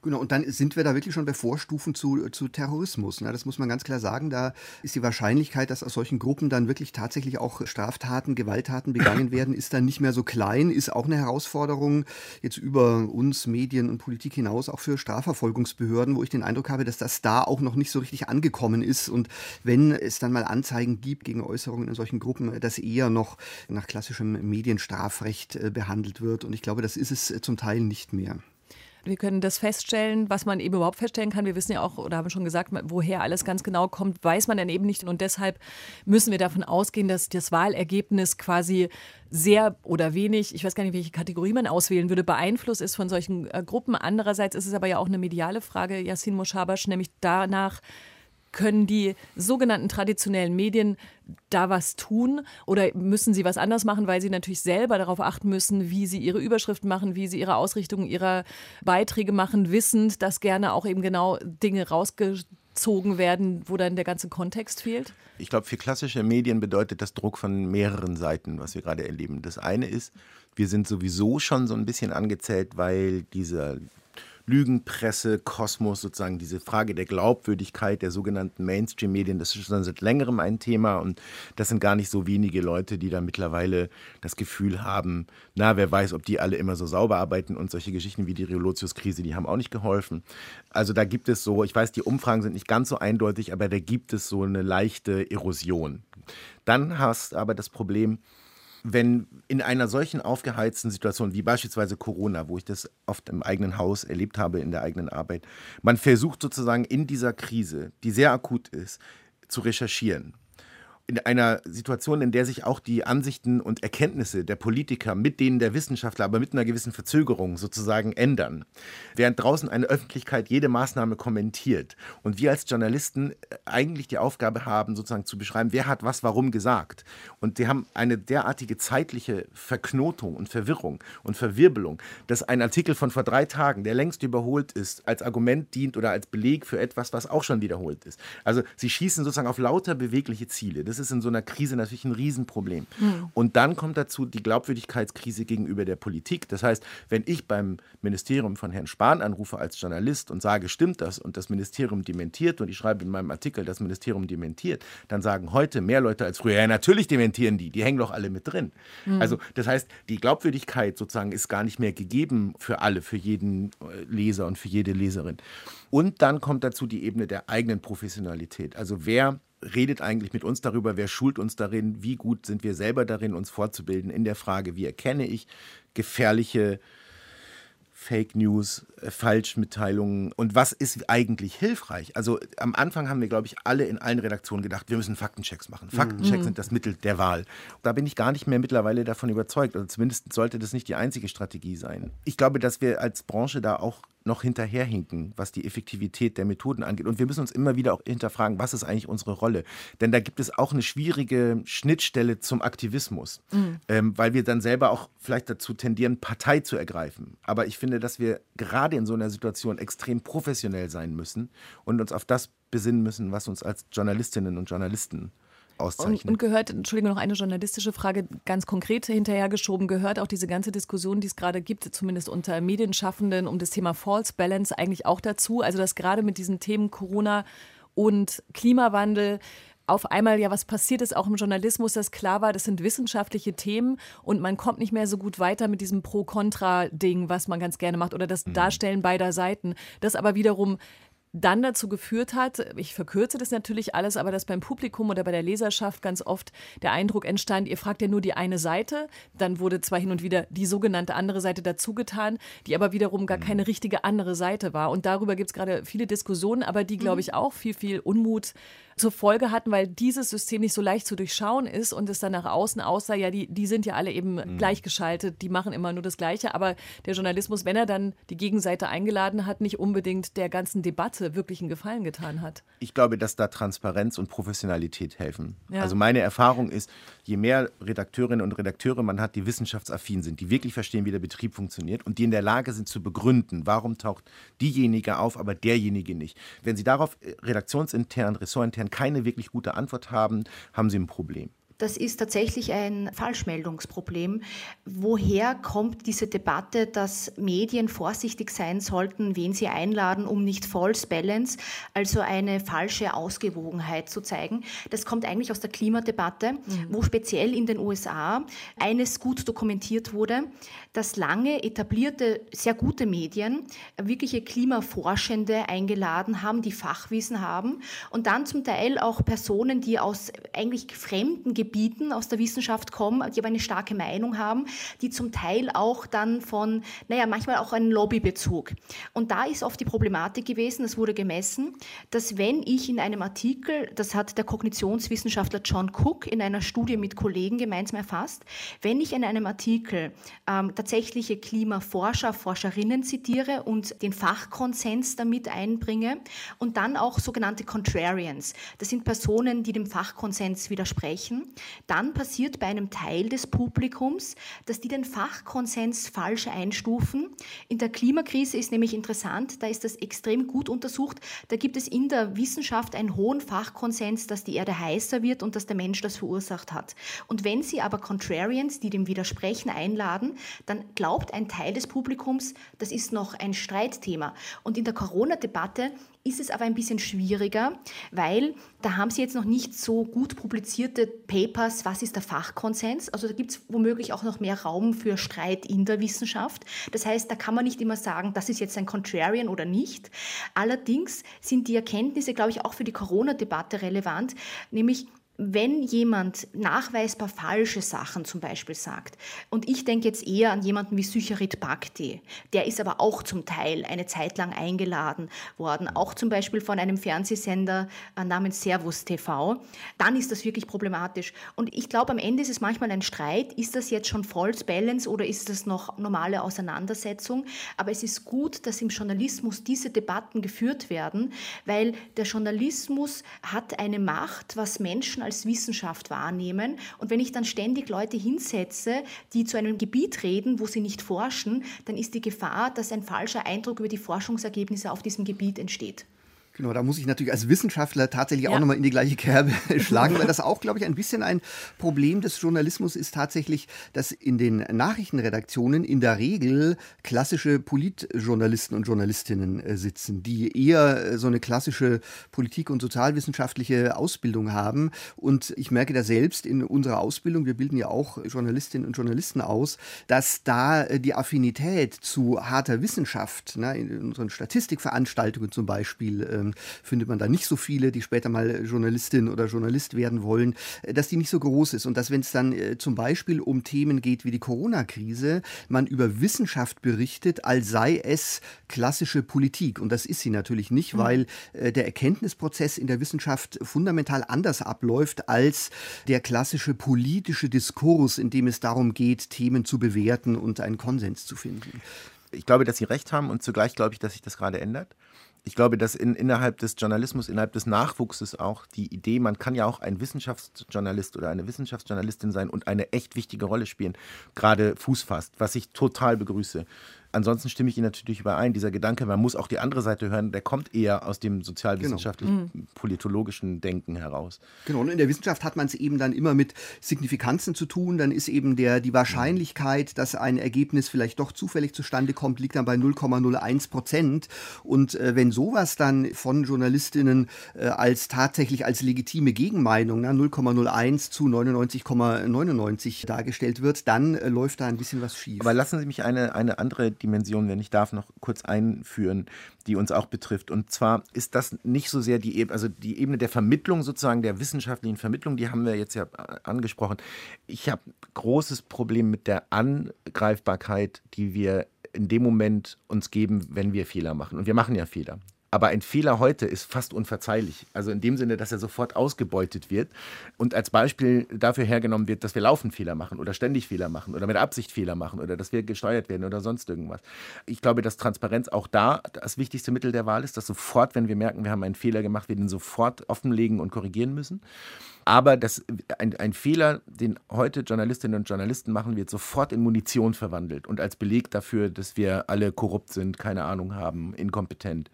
Genau, und dann sind wir da wirklich schon bei Vorstufen zu, zu Terrorismus. Ne? Das muss man ganz klar sagen. Da ist die Wahrscheinlichkeit, dass aus solchen Gruppen dann wirklich tatsächlich auch Straftaten, Gewalttaten begangen [CLEARS THROAT] werden, ist dann nicht mehr so klein, ist auch eine Herausforderung jetzt über uns Medien und Politik hinaus, auch für Strafverfolgungsbehörden, wo ich den Eindruck habe, dass das da auch noch nicht so richtig angekommen ist. Und wenn es dann mal Anzeigen gibt gegen Äußerungen in solchen Gruppen, dass eher noch nach klassischem Medienstrafrecht äh, behandelt wird. Und ich glaube, das ist es zum Teil nicht mehr. Wir können das feststellen, was man eben überhaupt feststellen kann. Wir wissen ja auch oder haben schon gesagt, woher alles ganz genau kommt, weiß man dann eben nicht. Und deshalb müssen wir davon ausgehen, dass das Wahlergebnis quasi sehr oder wenig, ich weiß gar nicht, welche Kategorie man auswählen würde, beeinflusst ist von solchen äh, Gruppen. Andererseits ist es aber ja auch eine mediale Frage, Yassin Moschabasch, nämlich danach, können die sogenannten traditionellen Medien da was tun oder müssen sie was anders machen, weil sie natürlich selber darauf achten müssen, wie sie ihre Überschriften machen, wie sie ihre Ausrichtung ihrer Beiträge machen, wissend, dass gerne auch eben genau Dinge rausgezogen werden, wo dann der ganze Kontext fehlt? Ich glaube, für klassische Medien bedeutet das Druck von mehreren Seiten, was wir gerade erleben. Das eine ist, wir sind sowieso schon so ein bisschen angezählt, weil dieser Lügenpresse, Kosmos, sozusagen diese Frage der Glaubwürdigkeit der sogenannten Mainstream-Medien, das ist schon seit längerem ein Thema und das sind gar nicht so wenige Leute, die da mittlerweile das Gefühl haben, na, wer weiß, ob die alle immer so sauber arbeiten und solche Geschichten wie die Relotius-Krise, die haben auch nicht geholfen. Also da gibt es so, ich weiß, die Umfragen sind nicht ganz so eindeutig, aber da gibt es so eine leichte Erosion. Dann hast aber das Problem, wenn in einer solchen aufgeheizten Situation wie beispielsweise Corona, wo ich das oft im eigenen Haus erlebt habe, in der eigenen Arbeit, man versucht sozusagen in dieser Krise, die sehr akut ist, zu recherchieren in einer Situation, in der sich auch die Ansichten und Erkenntnisse der Politiker mit denen der Wissenschaftler, aber mit einer gewissen Verzögerung sozusagen ändern. Während draußen eine Öffentlichkeit jede Maßnahme kommentiert und wir als Journalisten äh, eigentlich die Aufgabe haben, sozusagen zu beschreiben, wer hat was warum gesagt. Und sie haben eine derartige zeitliche Verknotung und Verwirrung und Verwirbelung, dass ein Artikel von vor drei Tagen, der längst überholt ist, als Argument dient oder als Beleg für etwas, was auch schon wiederholt ist. Also sie schießen sozusagen auf lauter bewegliche Ziele. Das das ist in so einer Krise natürlich ein Riesenproblem. Mhm. Und dann kommt dazu die Glaubwürdigkeitskrise gegenüber der Politik. Das heißt, wenn ich beim Ministerium von Herrn Spahn anrufe als Journalist und sage, stimmt das und das Ministerium dementiert und ich schreibe in meinem Artikel, das Ministerium dementiert, dann sagen heute mehr Leute als früher, ja natürlich dementieren die, die hängen doch alle mit drin. Mhm. Also das heißt, die Glaubwürdigkeit sozusagen ist gar nicht mehr gegeben für alle, für jeden äh, Leser und für jede Leserin. Und dann kommt dazu die Ebene der eigenen Professionalität. Also wer redet eigentlich mit uns darüber, wer schult uns darin, wie gut sind wir selber darin, uns fortzubilden in der Frage, wie erkenne ich gefährliche Fake News, äh, Falschmitteilungen und was ist eigentlich hilfreich? Also am Anfang haben wir, glaube ich, alle in allen Redaktionen gedacht, wir müssen Faktenchecks machen. Faktenchecks mhm. sind das Mittel der Wahl. Da bin ich gar nicht mehr mittlerweile davon überzeugt. Also zumindest sollte das nicht die einzige Strategie sein. Ich glaube, dass wir als Branche da auch noch hinterherhinken, was die Effektivität der Methoden angeht. Und wir müssen uns immer wieder auch hinterfragen, was ist eigentlich unsere Rolle? Denn da gibt es auch eine schwierige Schnittstelle zum Aktivismus, mhm. ähm, weil wir dann selber auch vielleicht dazu tendieren, Partei zu ergreifen. Aber ich finde, dass wir gerade in so einer Situation extrem professionell sein müssen und uns auf das besinnen müssen, was uns als Journalistinnen und Journalisten auszeichnen. Und, und, gehört, Entschuldigung, noch eine journalistische Frage, ganz konkret hinterhergeschoben, gehört auch diese ganze Diskussion, die es gerade gibt, zumindest unter Medienschaffenden, um das Thema False Balance eigentlich auch dazu? Also, dass gerade mit diesen Themen Corona und Klimawandel auf einmal ja was passiert ist, auch im Journalismus, dass klar war, das sind wissenschaftliche Themen und man kommt nicht mehr so gut weiter mit diesem Pro-Kontra-Ding, was man ganz gerne macht oder das mhm. Darstellen beider Seiten. Das aber wiederum dann dazu geführt hat, ich verkürze das natürlich alles, aber dass beim Publikum oder bei der Leserschaft ganz oft der Eindruck entstand, ihr fragt ja nur die eine Seite, dann wurde zwar hin und wieder die sogenannte andere Seite dazugetan, die aber wiederum gar mhm. keine richtige andere Seite war. Und darüber gibt es gerade viele Diskussionen, aber die, glaube mhm. ich, auch viel, viel Unmut zur Folge hatten, weil dieses System nicht so leicht zu durchschauen ist und es dann nach außen aussah, ja, die, die sind ja alle eben mhm. gleichgeschaltet, die machen immer nur das Gleiche, aber der Journalismus, wenn er dann die Gegenseite eingeladen hat, nicht unbedingt der ganzen Debatte wirklich einen Gefallen getan hat. Ich glaube, dass da Transparenz und Professionalität helfen. Ja. Also meine Erfahrung ist, je mehr Redakteurinnen und Redakteure man hat, die wissenschaftsaffin sind, die wirklich verstehen, wie der Betrieb funktioniert und die in der Lage sind zu begründen, warum taucht diejenige auf, aber derjenige nicht. Wenn sie darauf äh, redaktionsintern, ressortintern keine wirklich gute Antwort haben, haben sie ein Problem. Das ist tatsächlich ein Falschmeldungsproblem. Woher kommt diese Debatte, dass Medien vorsichtig sein sollten, wen sie einladen, um nicht False Balance, also eine falsche Ausgewogenheit zu zeigen? Das kommt eigentlich aus der Klimadebatte, mhm. wo speziell in den USA eines gut dokumentiert wurde, dass lange etablierte, sehr gute Medien wirkliche Klimaforschende eingeladen haben, die Fachwissen haben und dann zum Teil auch Personen, die aus eigentlich fremden Gebieten aus der Wissenschaft kommen, die aber eine starke Meinung haben, die zum Teil auch dann von, naja, manchmal auch einen Lobbybezug. Und da ist oft die Problematik gewesen, es wurde gemessen, dass wenn ich in einem Artikel, das hat der Kognitionswissenschaftler John Cook in einer Studie mit Kollegen gemeinsam erfasst, wenn ich in einem Artikel ähm, tatsächliche Klimaforscher, Forscherinnen zitiere und den Fachkonsens damit einbringe und dann auch sogenannte Contrarians. Das sind Personen, die dem Fachkonsens widersprechen. Dann passiert bei einem Teil des Publikums, dass die den Fachkonsens falsch einstufen. In der Klimakrise ist nämlich interessant, da ist das extrem gut untersucht. Da gibt es in der Wissenschaft einen hohen Fachkonsens, dass die Erde heißer wird und dass der Mensch das verursacht hat. Und wenn Sie aber Contrarians, die dem widersprechen, einladen, dann dann glaubt ein Teil des Publikums, das ist noch ein Streitthema. Und in der Corona-Debatte ist es aber ein bisschen schwieriger, weil da haben sie jetzt noch nicht so gut publizierte Papers, was ist der Fachkonsens. Also da gibt es womöglich auch noch mehr Raum für Streit in der Wissenschaft. Das heißt, da kann man nicht immer sagen, das ist jetzt ein Contrarian oder nicht. Allerdings sind die Erkenntnisse, glaube ich, auch für die Corona-Debatte relevant, nämlich wenn jemand nachweisbar falsche Sachen zum Beispiel sagt, und ich denke jetzt eher an jemanden wie Sycharit Bhakti, der ist aber auch zum Teil eine Zeit lang eingeladen worden, auch zum Beispiel von einem Fernsehsender äh, namens Servus TV, dann ist das wirklich problematisch. Und ich glaube, am Ende ist es manchmal ein Streit, ist das jetzt schon False Balance oder ist das noch normale Auseinandersetzung? Aber es ist gut, dass im Journalismus diese Debatten geführt werden, weil der Journalismus hat eine Macht, was Menschen als Wissenschaft wahrnehmen. Und wenn ich dann ständig Leute hinsetze, die zu einem Gebiet reden, wo sie nicht forschen, dann ist die Gefahr, dass ein falscher Eindruck über die Forschungsergebnisse auf diesem Gebiet entsteht. Genau, da muss ich natürlich als Wissenschaftler tatsächlich ja. auch nochmal in die gleiche Kerbe [LAUGHS] schlagen, weil das auch, glaube ich, ein bisschen ein Problem des Journalismus ist tatsächlich, dass in den Nachrichtenredaktionen in der Regel klassische Politjournalisten und Journalistinnen äh, sitzen, die eher äh, so eine klassische Politik- und sozialwissenschaftliche Ausbildung haben. Und ich merke da selbst in unserer Ausbildung, wir bilden ja auch Journalistinnen und Journalisten aus, dass da äh, die Affinität zu harter Wissenschaft, ne, in unseren Statistikveranstaltungen zum Beispiel, ähm, findet man da nicht so viele, die später mal Journalistin oder Journalist werden wollen, äh, dass die nicht so groß ist und dass wenn es dann äh, zum Beispiel um Themen geht wie die Corona-Krise, man über Wissenschaft berichtet, als sei es klassische Politik und das ist sie natürlich nicht, mhm. weil äh, der Erkenntnisprozess in der Wissenschaft fundamental anders abläuft als der klassische politische Diskurs, in dem es darum geht, Themen zu bewerten und einen Konsens zu finden. Ich glaube, dass Sie recht haben und zugleich glaube ich, dass sich das gerade ändert ich glaube, dass in, innerhalb des Journalismus, innerhalb des Nachwuchses auch die Idee, man kann ja auch ein Wissenschaftsjournalist oder eine Wissenschaftsjournalistin sein und eine echt wichtige Rolle spielen, gerade Fuß fasst, was ich total begrüße. Ansonsten stimme ich Ihnen natürlich überein. Dieser Gedanke, man muss auch die andere Seite hören, der kommt eher aus dem sozialwissenschaftlichen, genau. politologischen Denken heraus. Genau, und in der Wissenschaft hat man es eben dann immer mit Signifikanzen zu tun. Dann ist eben der, die Wahrscheinlichkeit, dass ein Ergebnis vielleicht doch zufällig zustande kommt, liegt dann bei 0,01 Prozent. Und äh, wenn sowas dann von Journalistinnen äh, als tatsächlich als legitime Gegenmeinung, ne, 0,01 zu 99,99 ,99 dargestellt wird, dann äh, läuft da ein bisschen was schief. Aber lassen Sie mich eine, eine andere Dimension, wenn ich darf, noch kurz einführen, die uns auch betrifft. Und zwar ist das nicht so sehr die, also die Ebene der Vermittlung sozusagen, der wissenschaftlichen Vermittlung, die haben wir jetzt ja angesprochen. Ich habe großes Problem mit der Angreifbarkeit, die wir in dem Moment uns geben, wenn wir Fehler machen. Und wir machen ja Fehler. Aber ein Fehler heute ist fast unverzeihlich. Also in dem Sinne, dass er sofort ausgebeutet wird und als Beispiel dafür hergenommen wird, dass wir laufend Fehler machen oder ständig Fehler machen oder mit Absicht Fehler machen oder dass wir gesteuert werden oder sonst irgendwas. Ich glaube, dass Transparenz auch da das wichtigste Mittel der Wahl ist, dass sofort, wenn wir merken, wir haben einen Fehler gemacht, wir den sofort offenlegen und korrigieren müssen. Aber das, ein, ein Fehler, den heute Journalistinnen und Journalisten machen, wird sofort in Munition verwandelt und als Beleg dafür, dass wir alle korrupt sind, keine Ahnung haben, inkompetent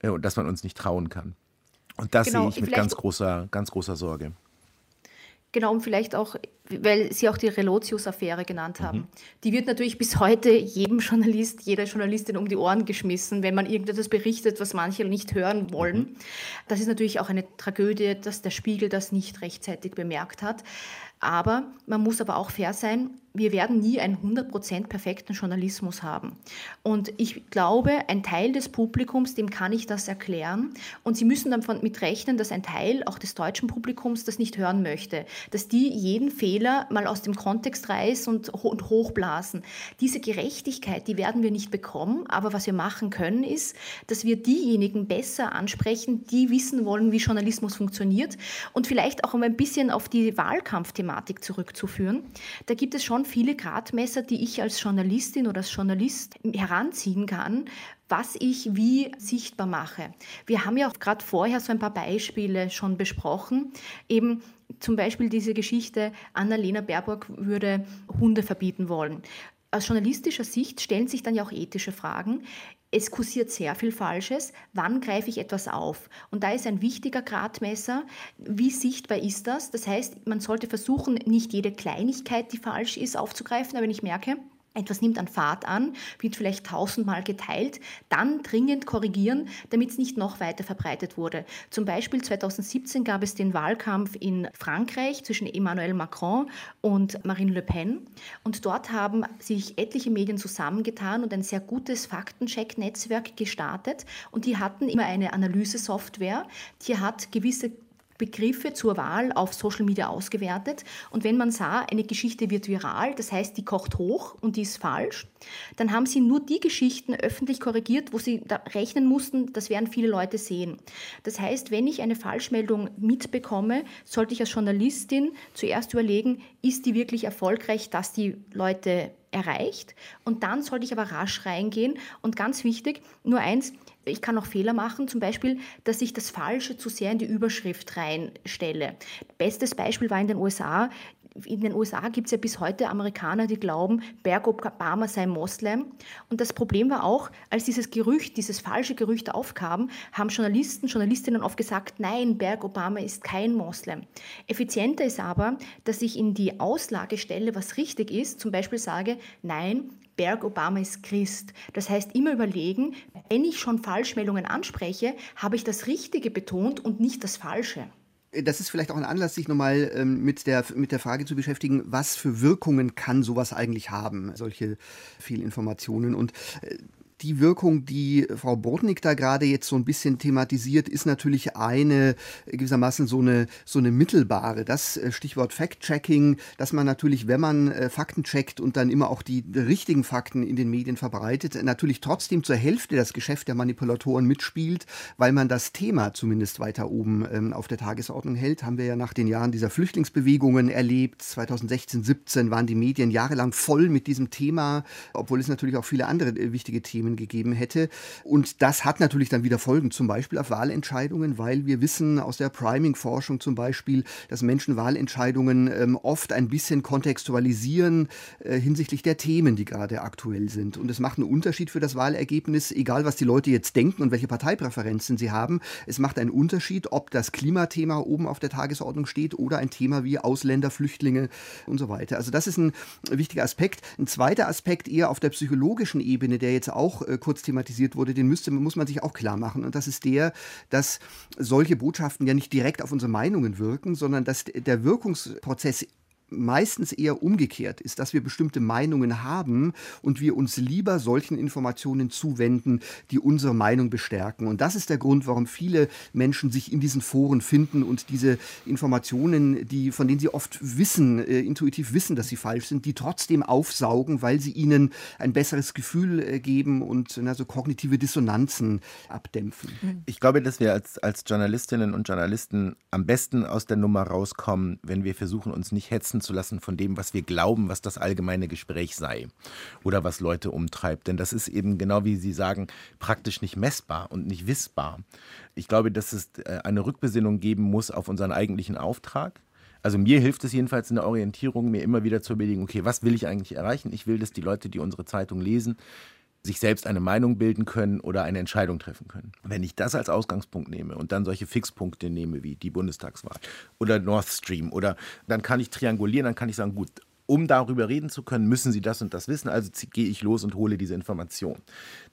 äh, und dass man uns nicht trauen kann. Und das genau, sehe ich mit ganz großer, ganz großer Sorge. Genau, und vielleicht auch, weil Sie auch die Relotius-Affäre genannt haben. Mhm. Die wird natürlich bis heute jedem Journalist, jeder Journalistin um die Ohren geschmissen, wenn man irgendetwas berichtet, was manche nicht hören wollen. Mhm. Das ist natürlich auch eine Tragödie, dass der Spiegel das nicht rechtzeitig bemerkt hat. Aber man muss aber auch fair sein, wir werden nie einen 100% perfekten Journalismus haben. Und ich glaube, ein Teil des Publikums, dem kann ich das erklären. Und Sie müssen damit rechnen, dass ein Teil auch des deutschen Publikums das nicht hören möchte. Dass die jeden Fehler mal aus dem Kontext reißen und, und hochblasen. Diese Gerechtigkeit, die werden wir nicht bekommen. Aber was wir machen können, ist, dass wir diejenigen besser ansprechen, die wissen wollen, wie Journalismus funktioniert. Und vielleicht auch um ein bisschen auf die Wahlkampfthematik zurückzuführen. Da gibt es schon viele Gradmesser, die ich als Journalistin oder als Journalist heranziehen kann, was ich wie sichtbar mache. Wir haben ja gerade vorher so ein paar Beispiele schon besprochen. Eben zum Beispiel diese Geschichte, Annalena Baerbock würde Hunde verbieten wollen. Aus journalistischer Sicht stellen sich dann ja auch ethische Fragen. Es kursiert sehr viel Falsches. Wann greife ich etwas auf? Und da ist ein wichtiger Gradmesser. Wie sichtbar ist das? Das heißt, man sollte versuchen, nicht jede Kleinigkeit, die falsch ist, aufzugreifen. Aber wenn ich merke, etwas nimmt an Fahrt an, wird vielleicht tausendmal geteilt, dann dringend korrigieren, damit es nicht noch weiter verbreitet wurde. Zum Beispiel 2017 gab es den Wahlkampf in Frankreich zwischen Emmanuel Macron und Marine Le Pen. Und dort haben sich etliche Medien zusammengetan und ein sehr gutes Faktencheck-Netzwerk gestartet. Und die hatten immer eine Analysesoftware, die hat gewisse Begriffe zur Wahl auf Social Media ausgewertet. Und wenn man sah, eine Geschichte wird viral, das heißt, die kocht hoch und die ist falsch, dann haben sie nur die Geschichten öffentlich korrigiert, wo sie rechnen mussten, das werden viele Leute sehen. Das heißt, wenn ich eine Falschmeldung mitbekomme, sollte ich als Journalistin zuerst überlegen, ist die wirklich erfolgreich, dass die Leute erreicht. Und dann sollte ich aber rasch reingehen. Und ganz wichtig, nur eins, ich kann auch Fehler machen, zum Beispiel, dass ich das Falsche zu sehr in die Überschrift reinstelle. Bestes Beispiel war in den USA in den USA gibt es ja bis heute Amerikaner, die glauben, Barack Obama sei Moslem. Und das Problem war auch, als dieses Gerücht, dieses falsche Gerücht aufkam, haben Journalisten, Journalistinnen oft gesagt, nein, Barack Obama ist kein Moslem. Effizienter ist aber, dass ich in die Auslage stelle, was richtig ist. Zum Beispiel sage, nein, Barack Obama ist Christ. Das heißt, immer überlegen, wenn ich schon Falschmeldungen anspreche, habe ich das Richtige betont und nicht das Falsche das ist vielleicht auch ein Anlass, sich nochmal ähm, mit, der, mit der Frage zu beschäftigen, was für Wirkungen kann sowas eigentlich haben, solche Fehlinformationen. Und äh, die Wirkung, die Frau Bordnik da gerade jetzt so ein bisschen thematisiert, ist natürlich eine gewissermaßen so eine, so eine mittelbare. Das äh, Stichwort Fact-Checking, dass man natürlich, wenn man äh, Fakten checkt und dann immer auch die richtigen Fakten in den Medien verbreitet, natürlich trotzdem zur Hälfte das Geschäft der Manipulatoren mitspielt, weil man das Thema zumindest weiter oben ähm, auf der Tagesordnung hält. Haben wir ja nach den Jahren dieser Flüchtlingsbewegungen erlebt. 2016, 17 waren die Medien jahrelang voll mit diesem Thema, obwohl es natürlich auch viele andere äh, wichtige Themen Themen gegeben hätte. Und das hat natürlich dann wieder Folgen, zum Beispiel auf Wahlentscheidungen, weil wir wissen aus der Priming-Forschung zum Beispiel, dass Menschen Wahlentscheidungen ähm, oft ein bisschen kontextualisieren äh, hinsichtlich der Themen, die gerade aktuell sind. Und es macht einen Unterschied für das Wahlergebnis, egal was die Leute jetzt denken und welche Parteipräferenzen sie haben. Es macht einen Unterschied, ob das Klimathema oben auf der Tagesordnung steht oder ein Thema wie Ausländer, Flüchtlinge und so weiter. Also das ist ein wichtiger Aspekt. Ein zweiter Aspekt eher auf der psychologischen Ebene, der jetzt auch auch äh, kurz thematisiert wurde, den müsste, muss man sich auch klar machen. Und das ist der, dass solche Botschaften ja nicht direkt auf unsere Meinungen wirken, sondern dass der Wirkungsprozess meistens eher umgekehrt ist, dass wir bestimmte Meinungen haben und wir uns lieber solchen Informationen zuwenden, die unsere Meinung bestärken. Und das ist der Grund, warum viele Menschen sich in diesen Foren finden und diese Informationen, die, von denen sie oft wissen, äh, intuitiv wissen, dass sie falsch sind, die trotzdem aufsaugen, weil sie ihnen ein besseres Gefühl äh, geben und na, so kognitive Dissonanzen abdämpfen. Mhm. Ich glaube, dass wir als, als Journalistinnen und Journalisten am besten aus der Nummer rauskommen, wenn wir versuchen, uns nicht hetzen beeinflussen zu lassen von dem, was wir glauben, was das allgemeine Gespräch sei oder was Leute umtreibt. Denn das ist eben genau wie Sie sagen, praktisch nicht messbar und nicht wissbar. Ich glaube, dass es äh, eine Rückbesinnung geben muss auf unseren eigentlichen Auftrag. Also mir hilft es jedenfalls in der Orientierung, mir immer wieder zu überlegen, okay, was will ich eigentlich erreichen? Ich will, dass die Leute, die unsere Zeitung lesen, sich selbst eine Meinung bilden können oder eine Entscheidung treffen können. Wenn ich das als Ausgangspunkt nehme und dann solche Fixpunkte nehme wie die Bundestagswahl oder Nord Stream oder dann kann ich triangulieren, dann kann ich sagen, gut, um darüber reden zu können, müssen Sie das und das wissen. Also gehe ich los und hole diese Information.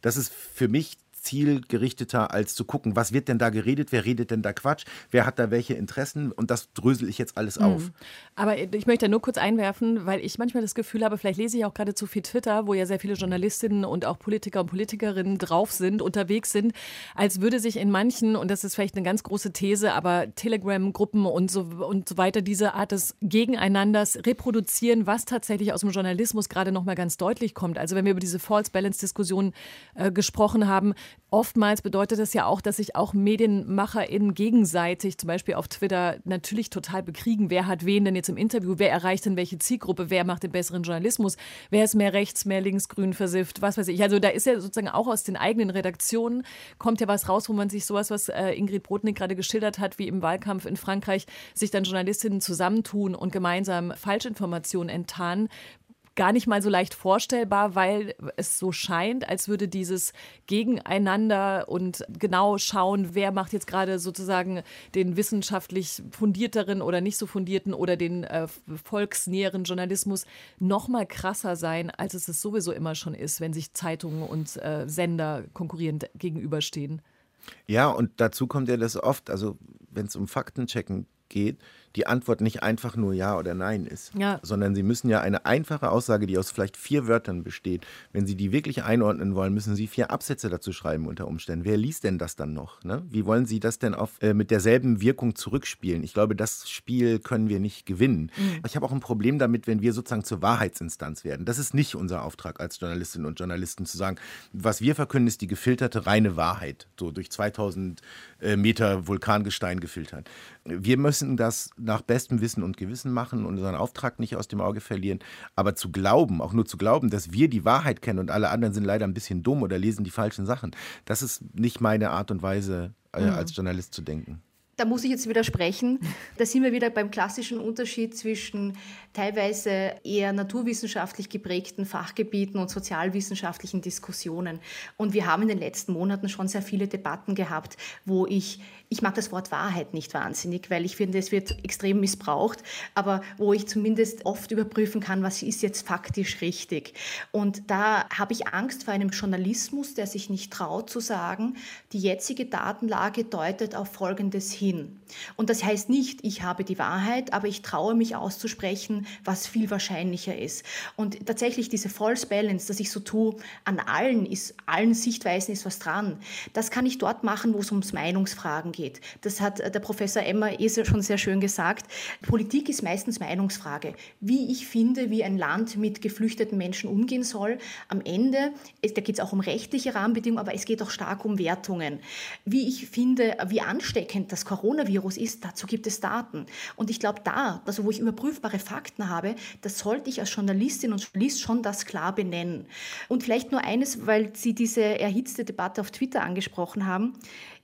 Das ist für mich zielgerichteter, als zu gucken, was wird denn da geredet, wer redet denn da Quatsch, wer hat da welche Interessen und das drösel ich jetzt alles auf. Mhm. Aber ich möchte nur kurz einwerfen, weil ich manchmal das Gefühl habe, vielleicht lese ich auch gerade zu viel Twitter, wo ja sehr viele Journalistinnen und auch Politiker und Politikerinnen drauf sind, unterwegs sind, als würde sich in manchen, und das ist vielleicht eine ganz große These, aber Telegram-Gruppen und so, und so weiter, diese Art des Gegeneinanders reproduzieren, was tatsächlich aus dem Journalismus gerade nochmal ganz deutlich kommt. Also wenn wir über diese False Balance-Diskussion äh, gesprochen haben, Oftmals bedeutet das ja auch, dass sich auch MedienmacherInnen gegenseitig, zum Beispiel auf Twitter, natürlich total bekriegen. Wer hat wen denn jetzt im Interview? Wer erreicht denn welche Zielgruppe? Wer macht den besseren Journalismus? Wer ist mehr rechts, mehr links, grün versifft? Was weiß ich. Also da ist ja sozusagen auch aus den eigenen Redaktionen kommt ja was raus, wo man sich sowas, was äh, Ingrid Brodnik gerade geschildert hat, wie im Wahlkampf in Frankreich, sich dann Journalistinnen zusammentun und gemeinsam Falschinformationen enttarnen, gar nicht mal so leicht vorstellbar, weil es so scheint, als würde dieses Gegeneinander und genau schauen, wer macht jetzt gerade sozusagen den wissenschaftlich fundierteren oder nicht so fundierten oder den äh, volksnäheren Journalismus noch mal krasser sein, als es es sowieso immer schon ist, wenn sich Zeitungen und äh, Sender konkurrierend gegenüberstehen. Ja, und dazu kommt ja das oft, also wenn es um Faktenchecken geht, die Antwort nicht einfach nur Ja oder Nein ist, ja. sondern Sie müssen ja eine einfache Aussage, die aus vielleicht vier Wörtern besteht, wenn Sie die wirklich einordnen wollen, müssen Sie vier Absätze dazu schreiben unter Umständen. Wer liest denn das dann noch? Ne? Wie wollen Sie das denn auf, äh, mit derselben Wirkung zurückspielen? Ich glaube, das Spiel können wir nicht gewinnen. Mhm. Ich habe auch ein Problem damit, wenn wir sozusagen zur Wahrheitsinstanz werden. Das ist nicht unser Auftrag als Journalistinnen und Journalisten zu sagen, was wir verkünden, ist die gefilterte reine Wahrheit, so durch 2000 äh, Meter Vulkangestein gefiltert. Wir müssen das nach bestem Wissen und Gewissen machen und unseren Auftrag nicht aus dem Auge verlieren. Aber zu glauben, auch nur zu glauben, dass wir die Wahrheit kennen und alle anderen sind leider ein bisschen dumm oder lesen die falschen Sachen, das ist nicht meine Art und Weise, äh, mhm. als Journalist zu denken. Da muss ich jetzt widersprechen. [LAUGHS] Da sind wir wieder beim klassischen Unterschied zwischen teilweise eher naturwissenschaftlich geprägten Fachgebieten und sozialwissenschaftlichen Diskussionen. Und wir haben in den letzten Monaten schon sehr viele Debatten gehabt, wo ich, ich mag das Wort Wahrheit nicht wahnsinnig, weil ich finde, es wird extrem missbraucht, aber wo ich zumindest oft überprüfen kann, was ist jetzt faktisch richtig. Und da habe ich Angst vor einem Journalismus, der sich nicht traut zu sagen, die jetzige Datenlage deutet auf Folgendes hin. Und das heißt nicht, ich habe die Wahrheit, aber ich traue mich auszusprechen, was viel wahrscheinlicher ist. Und tatsächlich diese False Balance, dass ich so tue, an allen ist, allen Sichtweisen ist was dran. Das kann ich dort machen, wo es ums Meinungsfragen geht. Das hat der Professor Emmer eh schon sehr schön gesagt. Politik ist meistens Meinungsfrage. Wie ich finde, wie ein Land mit geflüchteten Menschen umgehen soll. Am Ende, da geht es auch um rechtliche Rahmenbedingungen, aber es geht auch stark um Wertungen. Wie ich finde, wie ansteckend das Coronavirus ist, dazu gibt es Daten. Und ich glaube, da, also wo ich überprüfbare Fakten habe, das sollte ich als Journalistin und Journalist schon das klar benennen. Und vielleicht nur eines, weil Sie diese erhitzte Debatte auf Twitter angesprochen haben.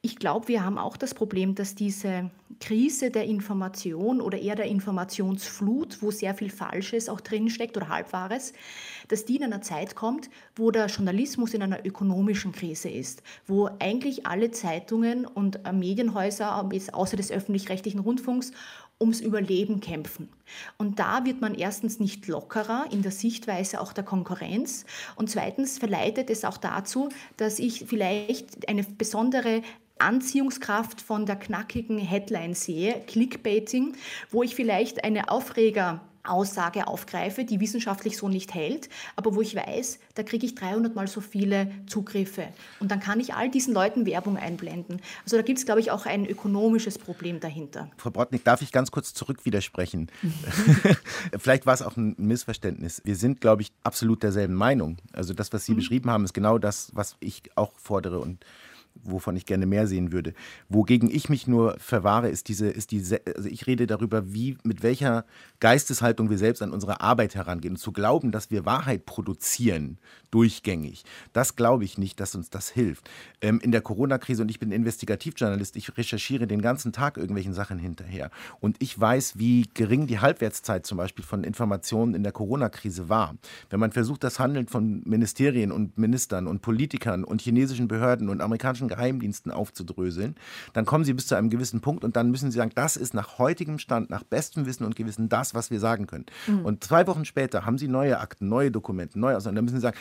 Ich glaube, wir haben auch das Problem, dass diese Krise der Information oder eher der Informationsflut, wo sehr viel Falsches auch drinsteckt oder Halbwahres, dass die in einer Zeit kommt, wo der Journalismus in einer ökonomischen Krise ist, wo eigentlich alle Zeitungen und Medienhäuser, außer des öffentlich-rechtlichen Rundfunks, ums Überleben kämpfen. Und da wird man erstens nicht lockerer in der Sichtweise auch der Konkurrenz und zweitens verleitet es auch dazu, dass ich vielleicht eine besondere Anziehungskraft von der knackigen Headline sehe, Clickbaiting, wo ich vielleicht eine Aufreger Aussage aufgreife, die wissenschaftlich so nicht hält, aber wo ich weiß, da kriege ich 300 mal so viele Zugriffe. Und dann kann ich all diesen Leuten Werbung einblenden. Also da gibt es, glaube ich, auch ein ökonomisches Problem dahinter. Frau Brodnik, darf ich ganz kurz zurück widersprechen? [LAUGHS] Vielleicht war es auch ein Missverständnis. Wir sind, glaube ich, absolut derselben Meinung. Also das, was Sie mhm. beschrieben haben, ist genau das, was ich auch fordere und wovon ich gerne mehr sehen würde. Wogegen ich mich nur verwahre, ist diese, ist diese, also ich rede darüber, wie, mit welcher Geisteshaltung wir selbst an unsere Arbeit herangehen. Und zu glauben, dass wir Wahrheit produzieren, durchgängig, das glaube ich nicht, dass uns das hilft. Ähm, in der Corona-Krise, und ich bin Investigativjournalist, ich recherchiere den ganzen Tag irgendwelchen Sachen hinterher. Und ich weiß, wie gering die Halbwertszeit zum Beispiel von Informationen in der Corona-Krise war. Wenn man versucht, das Handeln von Ministerien und Ministern und Politikern und chinesischen Behörden und amerikanischen Geheimdiensten aufzudröseln, dann kommen sie bis zu einem gewissen Punkt und dann müssen sie sagen, das ist nach heutigem Stand, nach bestem Wissen und Gewissen das, was wir sagen können. Mhm. Und zwei Wochen später haben sie neue Akten, neue Dokumente, neue Aussagen. Dann müssen sie sagen,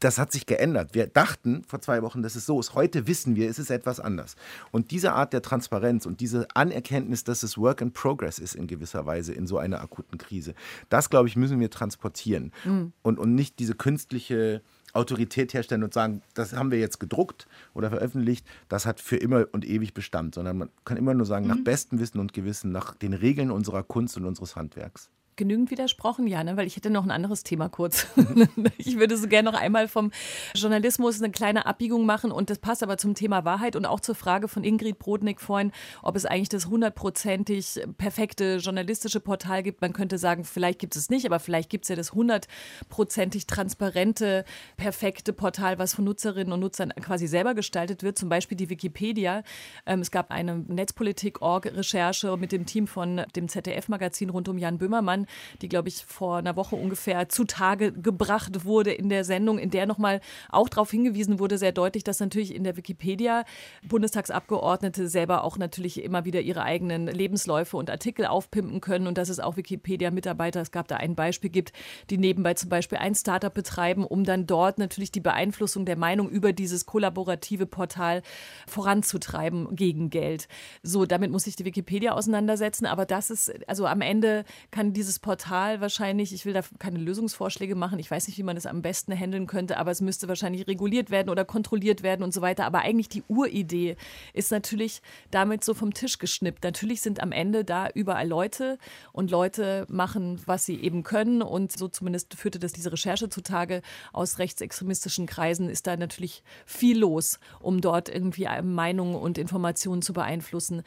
das hat sich geändert. Wir dachten vor zwei Wochen, dass es so ist. Heute wissen wir, es ist etwas anders. Und diese Art der Transparenz und diese Anerkenntnis, dass es Work in Progress ist in gewisser Weise in so einer akuten Krise, das, glaube ich, müssen wir transportieren. Mhm. Und, und nicht diese künstliche Autorität herstellen und sagen, das haben wir jetzt gedruckt oder veröffentlicht, das hat für immer und ewig Bestand, sondern man kann immer nur sagen, mhm. nach bestem Wissen und Gewissen, nach den Regeln unserer Kunst und unseres Handwerks genügend widersprochen, ja, ne? weil ich hätte noch ein anderes Thema kurz. [LAUGHS] ich würde so gerne noch einmal vom Journalismus eine kleine Abbiegung machen und das passt aber zum Thema Wahrheit und auch zur Frage von Ingrid Brodnik vorhin, ob es eigentlich das hundertprozentig perfekte journalistische Portal gibt. Man könnte sagen, vielleicht gibt es nicht, aber vielleicht gibt es ja das hundertprozentig transparente, perfekte Portal, was von Nutzerinnen und Nutzern quasi selber gestaltet wird, zum Beispiel die Wikipedia. Ähm, es gab eine Netzpolitik-Org-Recherche mit dem Team von dem ZDF-Magazin rund um Jan Böhmermann, die, glaube ich, vor einer Woche ungefähr zutage gebracht wurde in der Sendung, in der nochmal auch darauf hingewiesen wurde, sehr deutlich, dass natürlich in der Wikipedia Bundestagsabgeordnete selber auch natürlich immer wieder ihre eigenen Lebensläufe und Artikel aufpimpen können und dass es auch Wikipedia-Mitarbeiter, es gab da ein Beispiel gibt, die nebenbei zum Beispiel ein Startup betreiben, um dann dort natürlich die Beeinflussung der Meinung über dieses kollaborative Portal voranzutreiben gegen Geld. So, damit muss sich die Wikipedia auseinandersetzen, aber das ist, also am Ende kann dieses dieses Portal wahrscheinlich, ich will da keine Lösungsvorschläge machen, ich weiß nicht, wie man das am besten handeln könnte, aber es müsste wahrscheinlich reguliert werden oder kontrolliert werden und so weiter. Aber eigentlich die Uridee ist natürlich damit so vom Tisch geschnippt. Natürlich sind am Ende da überall Leute und Leute machen, was sie eben können. Und so zumindest führte das diese Recherche zutage aus rechtsextremistischen Kreisen, ist da natürlich viel los, um dort irgendwie Meinungen und Informationen zu beeinflussen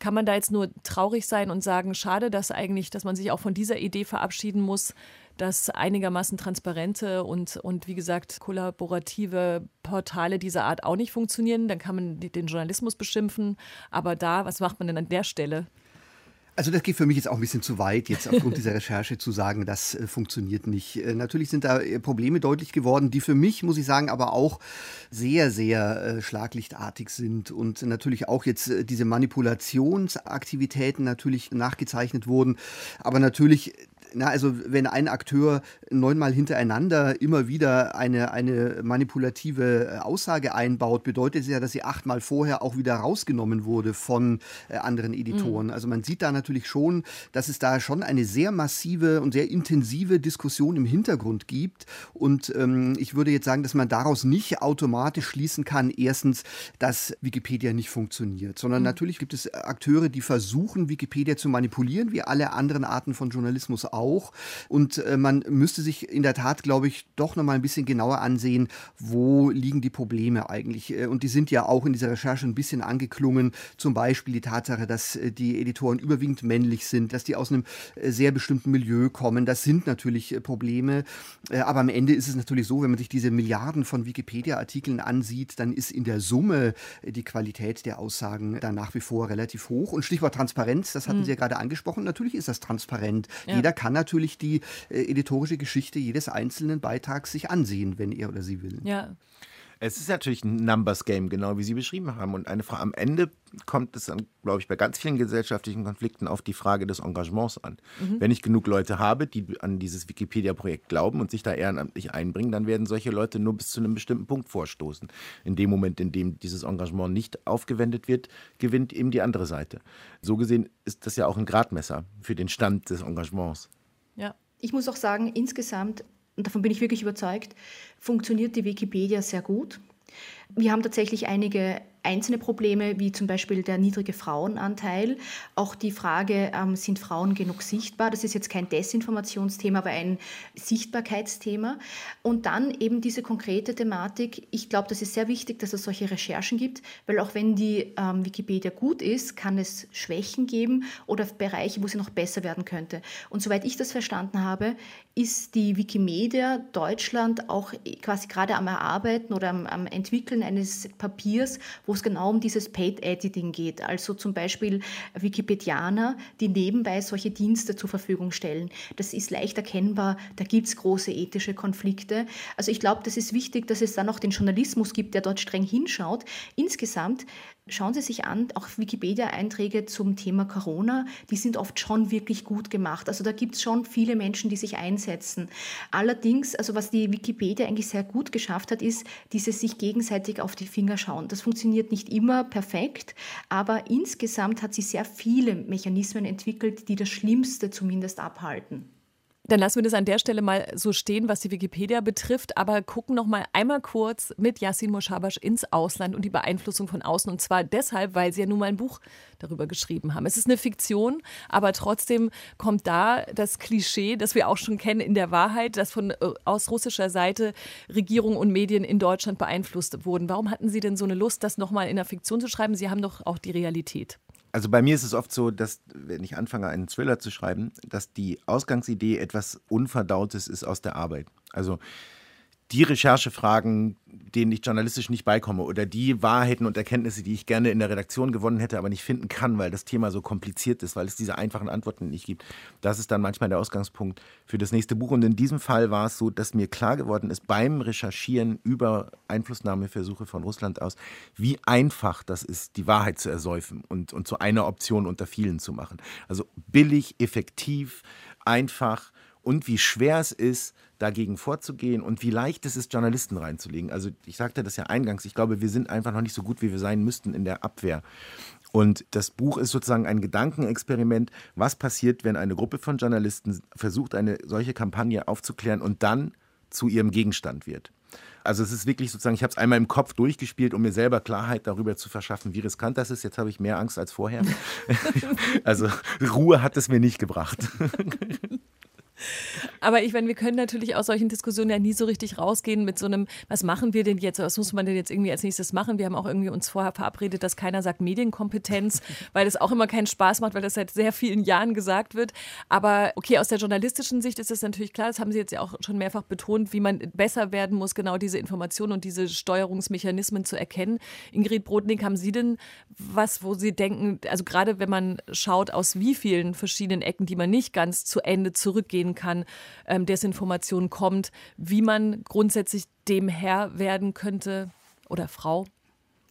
Kann man da jetzt nur traurig sein und sagen, schade, dass eigentlich, dass man sich auch von dieser Idee verabschieden muss, dass einigermaßen transparente und, und wie gesagt kollaborative Portale dieser Art auch nicht funktionieren. Dann kann man den Journalismus beschimpfen. Aber da, was macht man denn an der Stelle? Also das geht für mich jetzt auch ein bisschen zu weit, jetzt aufgrund dieser Recherche zu sagen, das äh, funktioniert nicht. Äh, natürlich sind da äh, Probleme deutlich geworden, die für mich, muss ich sagen, aber auch sehr, sehr schlaglichtartig sind und natürlich auch jetzt diese Manipulationsaktivitäten natürlich nachgezeichnet wurden. Aber natürlich na, also wenn ein Akteur neunmal hintereinander immer wieder eine, eine manipulative äh, Aussage einbaut, bedeutet es ja, dass sie achtmal vorher auch wieder rausgenommen wurde von äh, anderen Editoren. Mhm. Also man sieht da natürlich schon, dass es da schon eine sehr massive und sehr intensive Diskussion im Hintergrund gibt. Und ähm, ich würde jetzt sagen, dass man daraus nicht automatisch schließen kann, erstens, dass Wikipedia nicht funktioniert, sondern mhm. natürlich gibt es Akteure, die versuchen, Wikipedia zu manipulieren, wie alle anderen Arten von Journalismus auch auch. Und äh, man müsste sich in der Tat, glaube ich, doch noch mal ein bisschen genauer ansehen, wo liegen die Probleme eigentlich. Äh, und die sind ja auch in dieser Recherche ein bisschen angeklungen. Zum Beispiel die Tatsache, dass äh, die Editoren überwiegend männlich sind, dass die aus einem sehr bestimmten Milieu kommen. Das sind natürlich Probleme. Aber am Ende ist es natürlich so, wenn man sich diese Milliarden von Wikipedia-Artikeln ansieht, dann ist in der Summe die Qualität der Aussagen da nach wie vor relativ hoch. Und Stichwort Transparenz, das hatten mhm. Sie ja gerade angesprochen. Natürlich ist das transparent. Ja. Jeder kann kann natürlich die äh, editorische Geschichte jedes einzelnen Beitrags sich ansehen, wenn er oder sie will. Ja. Es ist natürlich ein Numbers Game, genau wie Sie beschrieben haben. Und eine Frage, am Ende kommt es dann, glaube ich, bei ganz vielen gesellschaftlichen Konflikten auf die Frage des Engagements an. Mhm. Wenn ich genug Leute habe, die an dieses Wikipedia-Projekt glauben und sich da ehrenamtlich einbringen, dann werden solche Leute nur bis zu einem bestimmten Punkt vorstoßen. In dem Moment, in dem dieses Engagement nicht aufgewendet wird, gewinnt eben die andere Seite. So gesehen ist das ja auch ein Gradmesser für den Stand des Engagements. Ich muss auch sagen, insgesamt, und davon bin ich wirklich überzeugt, funktioniert die Wikipedia sehr gut. Wir haben tatsächlich einige einzelne Probleme, wie zum Beispiel der niedrige Frauenanteil. Auch die Frage, ähm, sind Frauen genug sichtbar? Das ist jetzt kein Desinformationsthema, aber ein Sichtbarkeitsthema. Und dann eben diese konkrete Thematik. Ich glaube, das ist sehr wichtig, dass es solche Recherchen gibt, weil auch wenn die ähm, Wikipedia gut ist, kann es Schwächen geben oder Bereiche, wo sie noch besser werden könnte. Und soweit ich das verstanden habe, ist die Wikimedia Deutschland auch quasi gerade am Erarbeiten oder am, am Entwickeln eines Papiers, wo es genau um dieses Paid Editing geht. Also zum Beispiel Wikipedianer, die nebenbei solche Dienste zur Verfügung stellen. Das ist leicht erkennbar, da gibt es große ethische Konflikte. Also ich glaube, das ist wichtig, dass es dann auch den Journalismus gibt, der dort streng hinschaut. Insgesamt Schauen Sie sich an, auch Wikipedia-Einträge zum Thema Corona, die sind oft schon wirklich gut gemacht. Also da gibt es schon viele Menschen, die sich einsetzen. Allerdings, also was die Wikipedia eigentlich sehr gut geschafft hat, ist dieses sich gegenseitig auf die Finger schauen. Das funktioniert nicht immer perfekt, aber insgesamt hat sie sehr viele Mechanismen entwickelt, die das Schlimmste zumindest abhalten. Dann lassen wir das an der Stelle mal so stehen, was die Wikipedia betrifft, aber gucken noch mal einmal kurz mit Yassin Moshabash ins Ausland und die Beeinflussung von außen. Und zwar deshalb, weil sie ja nun mal ein Buch darüber geschrieben haben. Es ist eine Fiktion, aber trotzdem kommt da das Klischee, das wir auch schon kennen in der Wahrheit, dass von äh, aus russischer Seite Regierung und Medien in Deutschland beeinflusst wurden. Warum hatten Sie denn so eine Lust, das noch mal in der Fiktion zu schreiben? Sie haben doch auch die Realität. Also bei mir ist es oft so, dass wenn ich anfange, einen Thriller zu schreiben, dass die Ausgangsidee etwas Unverdautes ist aus der Arbeit. Also die Recherchefragen, denen ich journalistisch nicht beikomme oder die Wahrheiten und Erkenntnisse, die ich gerne in der Redaktion gewonnen hätte, aber nicht finden kann, weil das Thema so kompliziert ist, weil es diese einfachen Antworten nicht gibt. Das ist dann manchmal der Ausgangspunkt für das nächste Buch. Und in diesem Fall war es so, dass mir klar geworden ist beim Recherchieren über Einflussnahmeversuche von Russland aus, wie einfach das ist, die Wahrheit zu ersäufen und, und zu einer Option unter vielen zu machen. Also billig, effektiv, einfach und wie schwer es ist, dagegen vorzugehen und wie leicht es ist, Journalisten reinzulegen. Also ich sagte das ja eingangs, ich glaube, wir sind einfach noch nicht so gut, wie wir sein müssten in der Abwehr. Und das Buch ist sozusagen ein Gedankenexperiment, was passiert, wenn eine Gruppe von Journalisten versucht, eine solche Kampagne aufzuklären und dann zu ihrem Gegenstand wird. Also es ist wirklich sozusagen, ich habe es einmal im Kopf durchgespielt, um mir selber Klarheit darüber zu verschaffen, wie riskant das ist. Jetzt habe ich mehr Angst als vorher. [LAUGHS] also Ruhe hat es mir nicht gebracht. [LAUGHS] Aber ich meine, wir können natürlich aus solchen Diskussionen ja nie so richtig rausgehen mit so einem, was machen wir denn jetzt? Was muss man denn jetzt irgendwie als nächstes machen? Wir haben auch irgendwie uns vorher verabredet, dass keiner sagt Medienkompetenz, [LAUGHS] weil es auch immer keinen Spaß macht, weil das seit sehr vielen Jahren gesagt wird. Aber okay, aus der journalistischen Sicht ist es natürlich klar, das haben Sie jetzt ja auch schon mehrfach betont, wie man besser werden muss, genau diese Informationen und diese Steuerungsmechanismen zu erkennen. Ingrid Brodnik, haben Sie denn was, wo Sie denken, also gerade wenn man schaut, aus wie vielen verschiedenen Ecken, die man nicht ganz zu Ende zurückgehen kann, ähm, Desinformation kommt, wie man grundsätzlich dem Herr werden könnte oder Frau?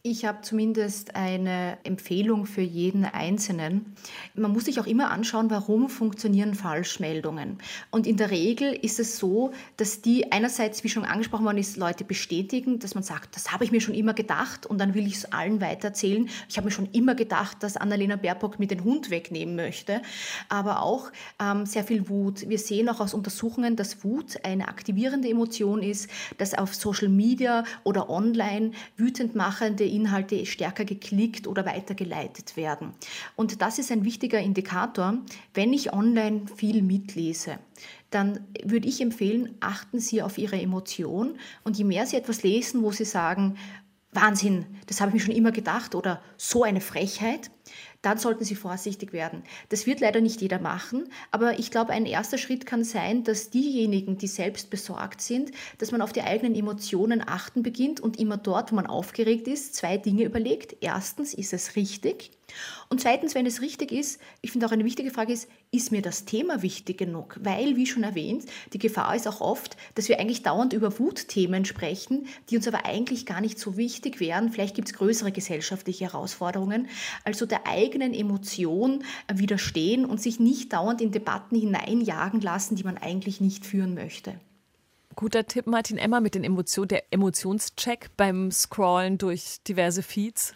Ich habe zumindest eine Empfehlung für jeden Einzelnen. Man muss sich auch immer anschauen, warum funktionieren Falschmeldungen. Und in der Regel ist es so, dass die einerseits, wie schon angesprochen worden ist, Leute bestätigen, dass man sagt, das habe ich mir schon immer gedacht und dann will ich es allen weitererzählen. Ich habe mir schon immer gedacht, dass Annalena Baerbock mir den Hund wegnehmen möchte. Aber auch ähm, sehr viel Wut. Wir sehen auch aus Untersuchungen, dass Wut eine aktivierende Emotion ist, dass auf Social Media oder online wütend machende Inhalte stärker geklickt oder weitergeleitet werden. Und das ist ein wichtiger Indikator, wenn ich online viel mitlese dann würde ich empfehlen, achten Sie auf Ihre Emotion und je mehr Sie etwas lesen, wo Sie sagen, Wahnsinn, das habe ich mir schon immer gedacht oder so eine Frechheit, dann sollten Sie vorsichtig werden. Das wird leider nicht jeder machen, aber ich glaube, ein erster Schritt kann sein, dass diejenigen, die selbst besorgt sind, dass man auf die eigenen Emotionen achten beginnt und immer dort, wo man aufgeregt ist, zwei Dinge überlegt. Erstens, ist es richtig? Und zweitens, wenn es richtig ist, ich finde auch eine wichtige Frage ist, ist mir das Thema wichtig genug? Weil, wie schon erwähnt, die Gefahr ist auch oft, dass wir eigentlich dauernd über Wutthemen sprechen, die uns aber eigentlich gar nicht so wichtig wären. Vielleicht gibt es größere gesellschaftliche Herausforderungen. Also der eigenen Emotion widerstehen und sich nicht dauernd in Debatten hineinjagen lassen, die man eigentlich nicht führen möchte. Guter Tipp, Martin Emmer, mit den Emotionen, der Emotionscheck beim Scrollen durch diverse Feeds.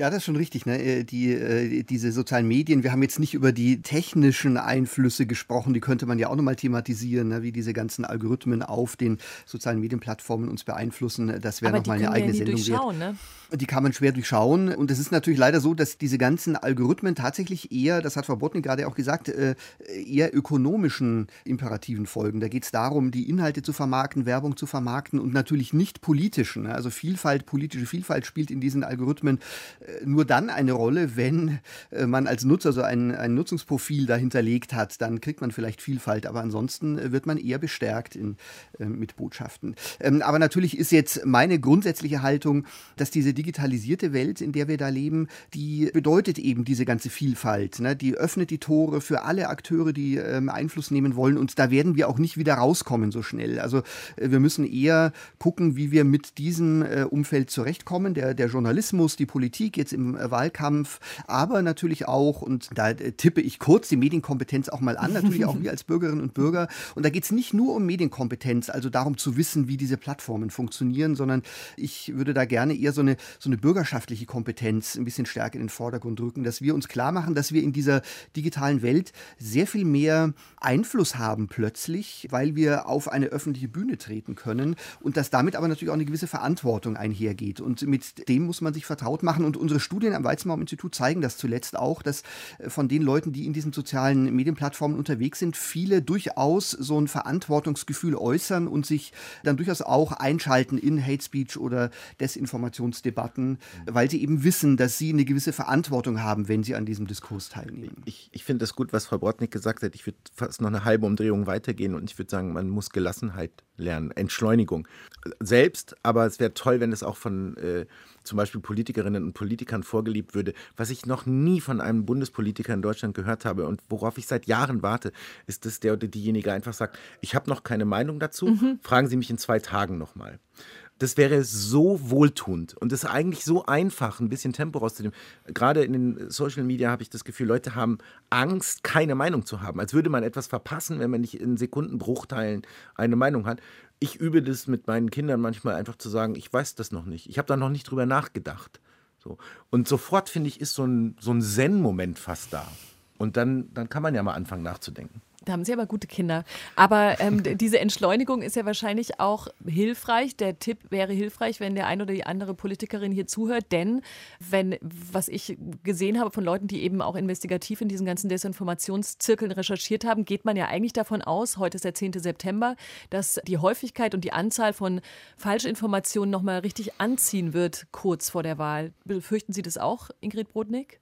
Ja, das ist schon richtig. Ne? Äh, die, äh, diese sozialen Medien, wir haben jetzt nicht über die technischen Einflüsse gesprochen, die könnte man ja auch nochmal thematisieren, ne? wie diese ganzen Algorithmen auf den sozialen Medienplattformen uns beeinflussen. Das wäre nochmal eine eigene ja Sendung wert. Ne? Die kann man schwer durchschauen. Und es ist natürlich leider so, dass diese ganzen Algorithmen tatsächlich eher, das hat Frau Botnik gerade auch gesagt, äh, eher ökonomischen Imperativen folgen. Da geht es darum, die Inhalte zu vermarkten, Werbung zu vermarkten und natürlich nicht politischen. Ne? Also Vielfalt, politische Vielfalt spielt in diesen Algorithmen nur dann eine Rolle, wenn äh, man als Nutzer so ein, ein Nutzungsprofil dahinterlegt hat. Dann kriegt man vielleicht Vielfalt, aber ansonsten äh, wird man eher bestärkt in, äh, mit Botschaften. Ähm, aber natürlich ist jetzt meine grundsätzliche Haltung, dass diese digitalisierte Welt, in der wir da leben, die bedeutet eben diese ganze Vielfalt. Ne? Die öffnet die Tore für alle Akteure, die ähm, Einfluss nehmen wollen und da werden wir auch nicht wieder rauskommen so schnell. Also wir müssen eher gucken, wie wir mit diesem Umfeld zurechtkommen. Der, der Journalismus, die Politik, jetzt im äh, Wahlkampf, aber natürlich auch, und da äh, tippe ich kurz die Medienkompetenz auch mal an, natürlich auch [LAUGHS] wir als Bürgerinnen und Bürger. Und da geht es nicht nur um Medienkompetenz, also darum zu wissen, wie diese Plattformen funktionieren, sondern ich würde da gerne eher so eine, so eine bürgerschaftliche Kompetenz ein bisschen stärker in den Vordergrund rücken, dass wir uns klar machen, dass wir in dieser digitalen Welt sehr viel mehr Einfluss haben plötzlich, weil wir auf eine öffentliche Bühne treten können und dass damit aber natürlich auch eine gewisse Verantwortung einhergeht. Und mit dem muss man sich vertraut machen und unsere Studien am Weizenbaum-Institut zeigen das zuletzt auch, dass äh, von den Leuten, die in diesen sozialen Medienplattformen unterwegs sind, viele durchaus so ein Verantwortungsgefühl äußern und sich dann durchaus auch einschalten in Hate Speech oder Desinformationsdebatten, weil sie eben wissen, dass sie eine gewisse Verantwortung haben, wenn sie an diesem Diskurs teilnehmen. Ich, ich finde das gut, was Frau Bortnick gesagt hat. Ich würde fast noch eine halbe Umdrehung weitergehen und ich würde sagen, man muss Gelassenheit lernen, Entschleunigung. Selbst, aber es wäre toll, wenn es auch von äh, zum Beispiel Politikerinnen und Politikern vorgelebt würde. Was ich noch nie von einem Bundespolitiker in Deutschland gehört habe und worauf ich seit Jahren warte, ist, dass der oder diejenige einfach sagt, ich habe noch keine Meinung dazu, mhm. fragen Sie mich in zwei Tagen nochmal. Das wäre so wohltuend und das ist eigentlich so einfach, ein bisschen Tempo rauszunehmen. Gerade in den Social Media habe ich das Gefühl, Leute haben Angst, keine Meinung zu haben. Als würde man etwas verpassen, wenn man nicht in Sekundenbruchteilen eine Meinung hat ich übe das mit meinen Kindern manchmal einfach zu sagen, ich weiß das noch nicht. Ich habe da noch nicht drüber nachgedacht. So. Und sofort, finde ich, ist so ein, so ein Zen-Moment fast da. Und dann, dann kann man ja mal anfangen nachzudenken. Haben Sie aber gute Kinder. Aber ähm, diese Entschleunigung ist ja wahrscheinlich auch hilfreich. Der Tipp wäre hilfreich, wenn der ein oder die andere Politikerin hier zuhört. Denn wenn, was ich gesehen habe von Leuten, die eben auch investigativ in diesen ganzen Desinformationszirkeln recherchiert haben, geht man ja eigentlich davon aus, heute ist der 10. September, dass die Häufigkeit und die Anzahl von Falschinformationen nochmal richtig anziehen wird kurz vor der Wahl. Befürchten Sie das auch, Ingrid Brodnik?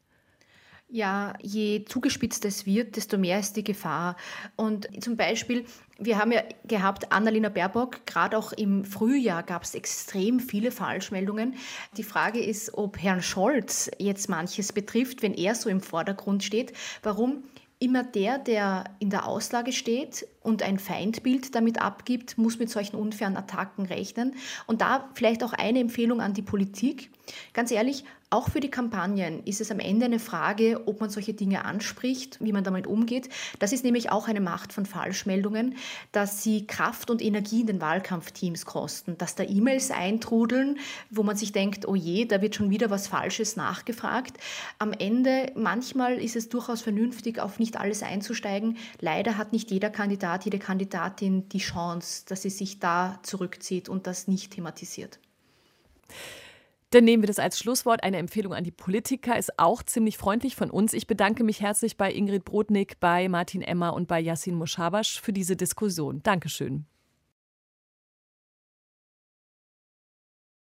Ja, je zugespitzter es wird, desto mehr ist die Gefahr. Und zum Beispiel, wir haben ja gehabt, Annalena Baerbock, gerade auch im Frühjahr gab es extrem viele Falschmeldungen. Die Frage ist, ob Herrn Scholz jetzt manches betrifft, wenn er so im Vordergrund steht. Warum? Immer der, der in der Auslage steht und ein Feindbild damit abgibt, muss mit solchen unfairen Attacken rechnen. Und da vielleicht auch eine Empfehlung an die Politik. Ganz ehrlich, auch für die Kampagnen ist es am Ende eine Frage, ob man solche Dinge anspricht, wie man damit umgeht. Das ist nämlich auch eine Macht von Falschmeldungen, dass sie Kraft und Energie in den Wahlkampfteams kosten, dass da E-Mails eintrudeln, wo man sich denkt, oh je, da wird schon wieder was Falsches nachgefragt. Am Ende, manchmal ist es durchaus vernünftig, auf nicht alles einzusteigen. Leider hat nicht jeder Kandidat, jede Kandidatin die Chance, dass sie sich da zurückzieht und das nicht thematisiert. Dann nehmen wir das als Schlusswort. Eine Empfehlung an die Politiker ist auch ziemlich freundlich von uns. Ich bedanke mich herzlich bei Ingrid Brodnik, bei Martin Emmer und bei Yassin Moschabasch für diese Diskussion. Dankeschön.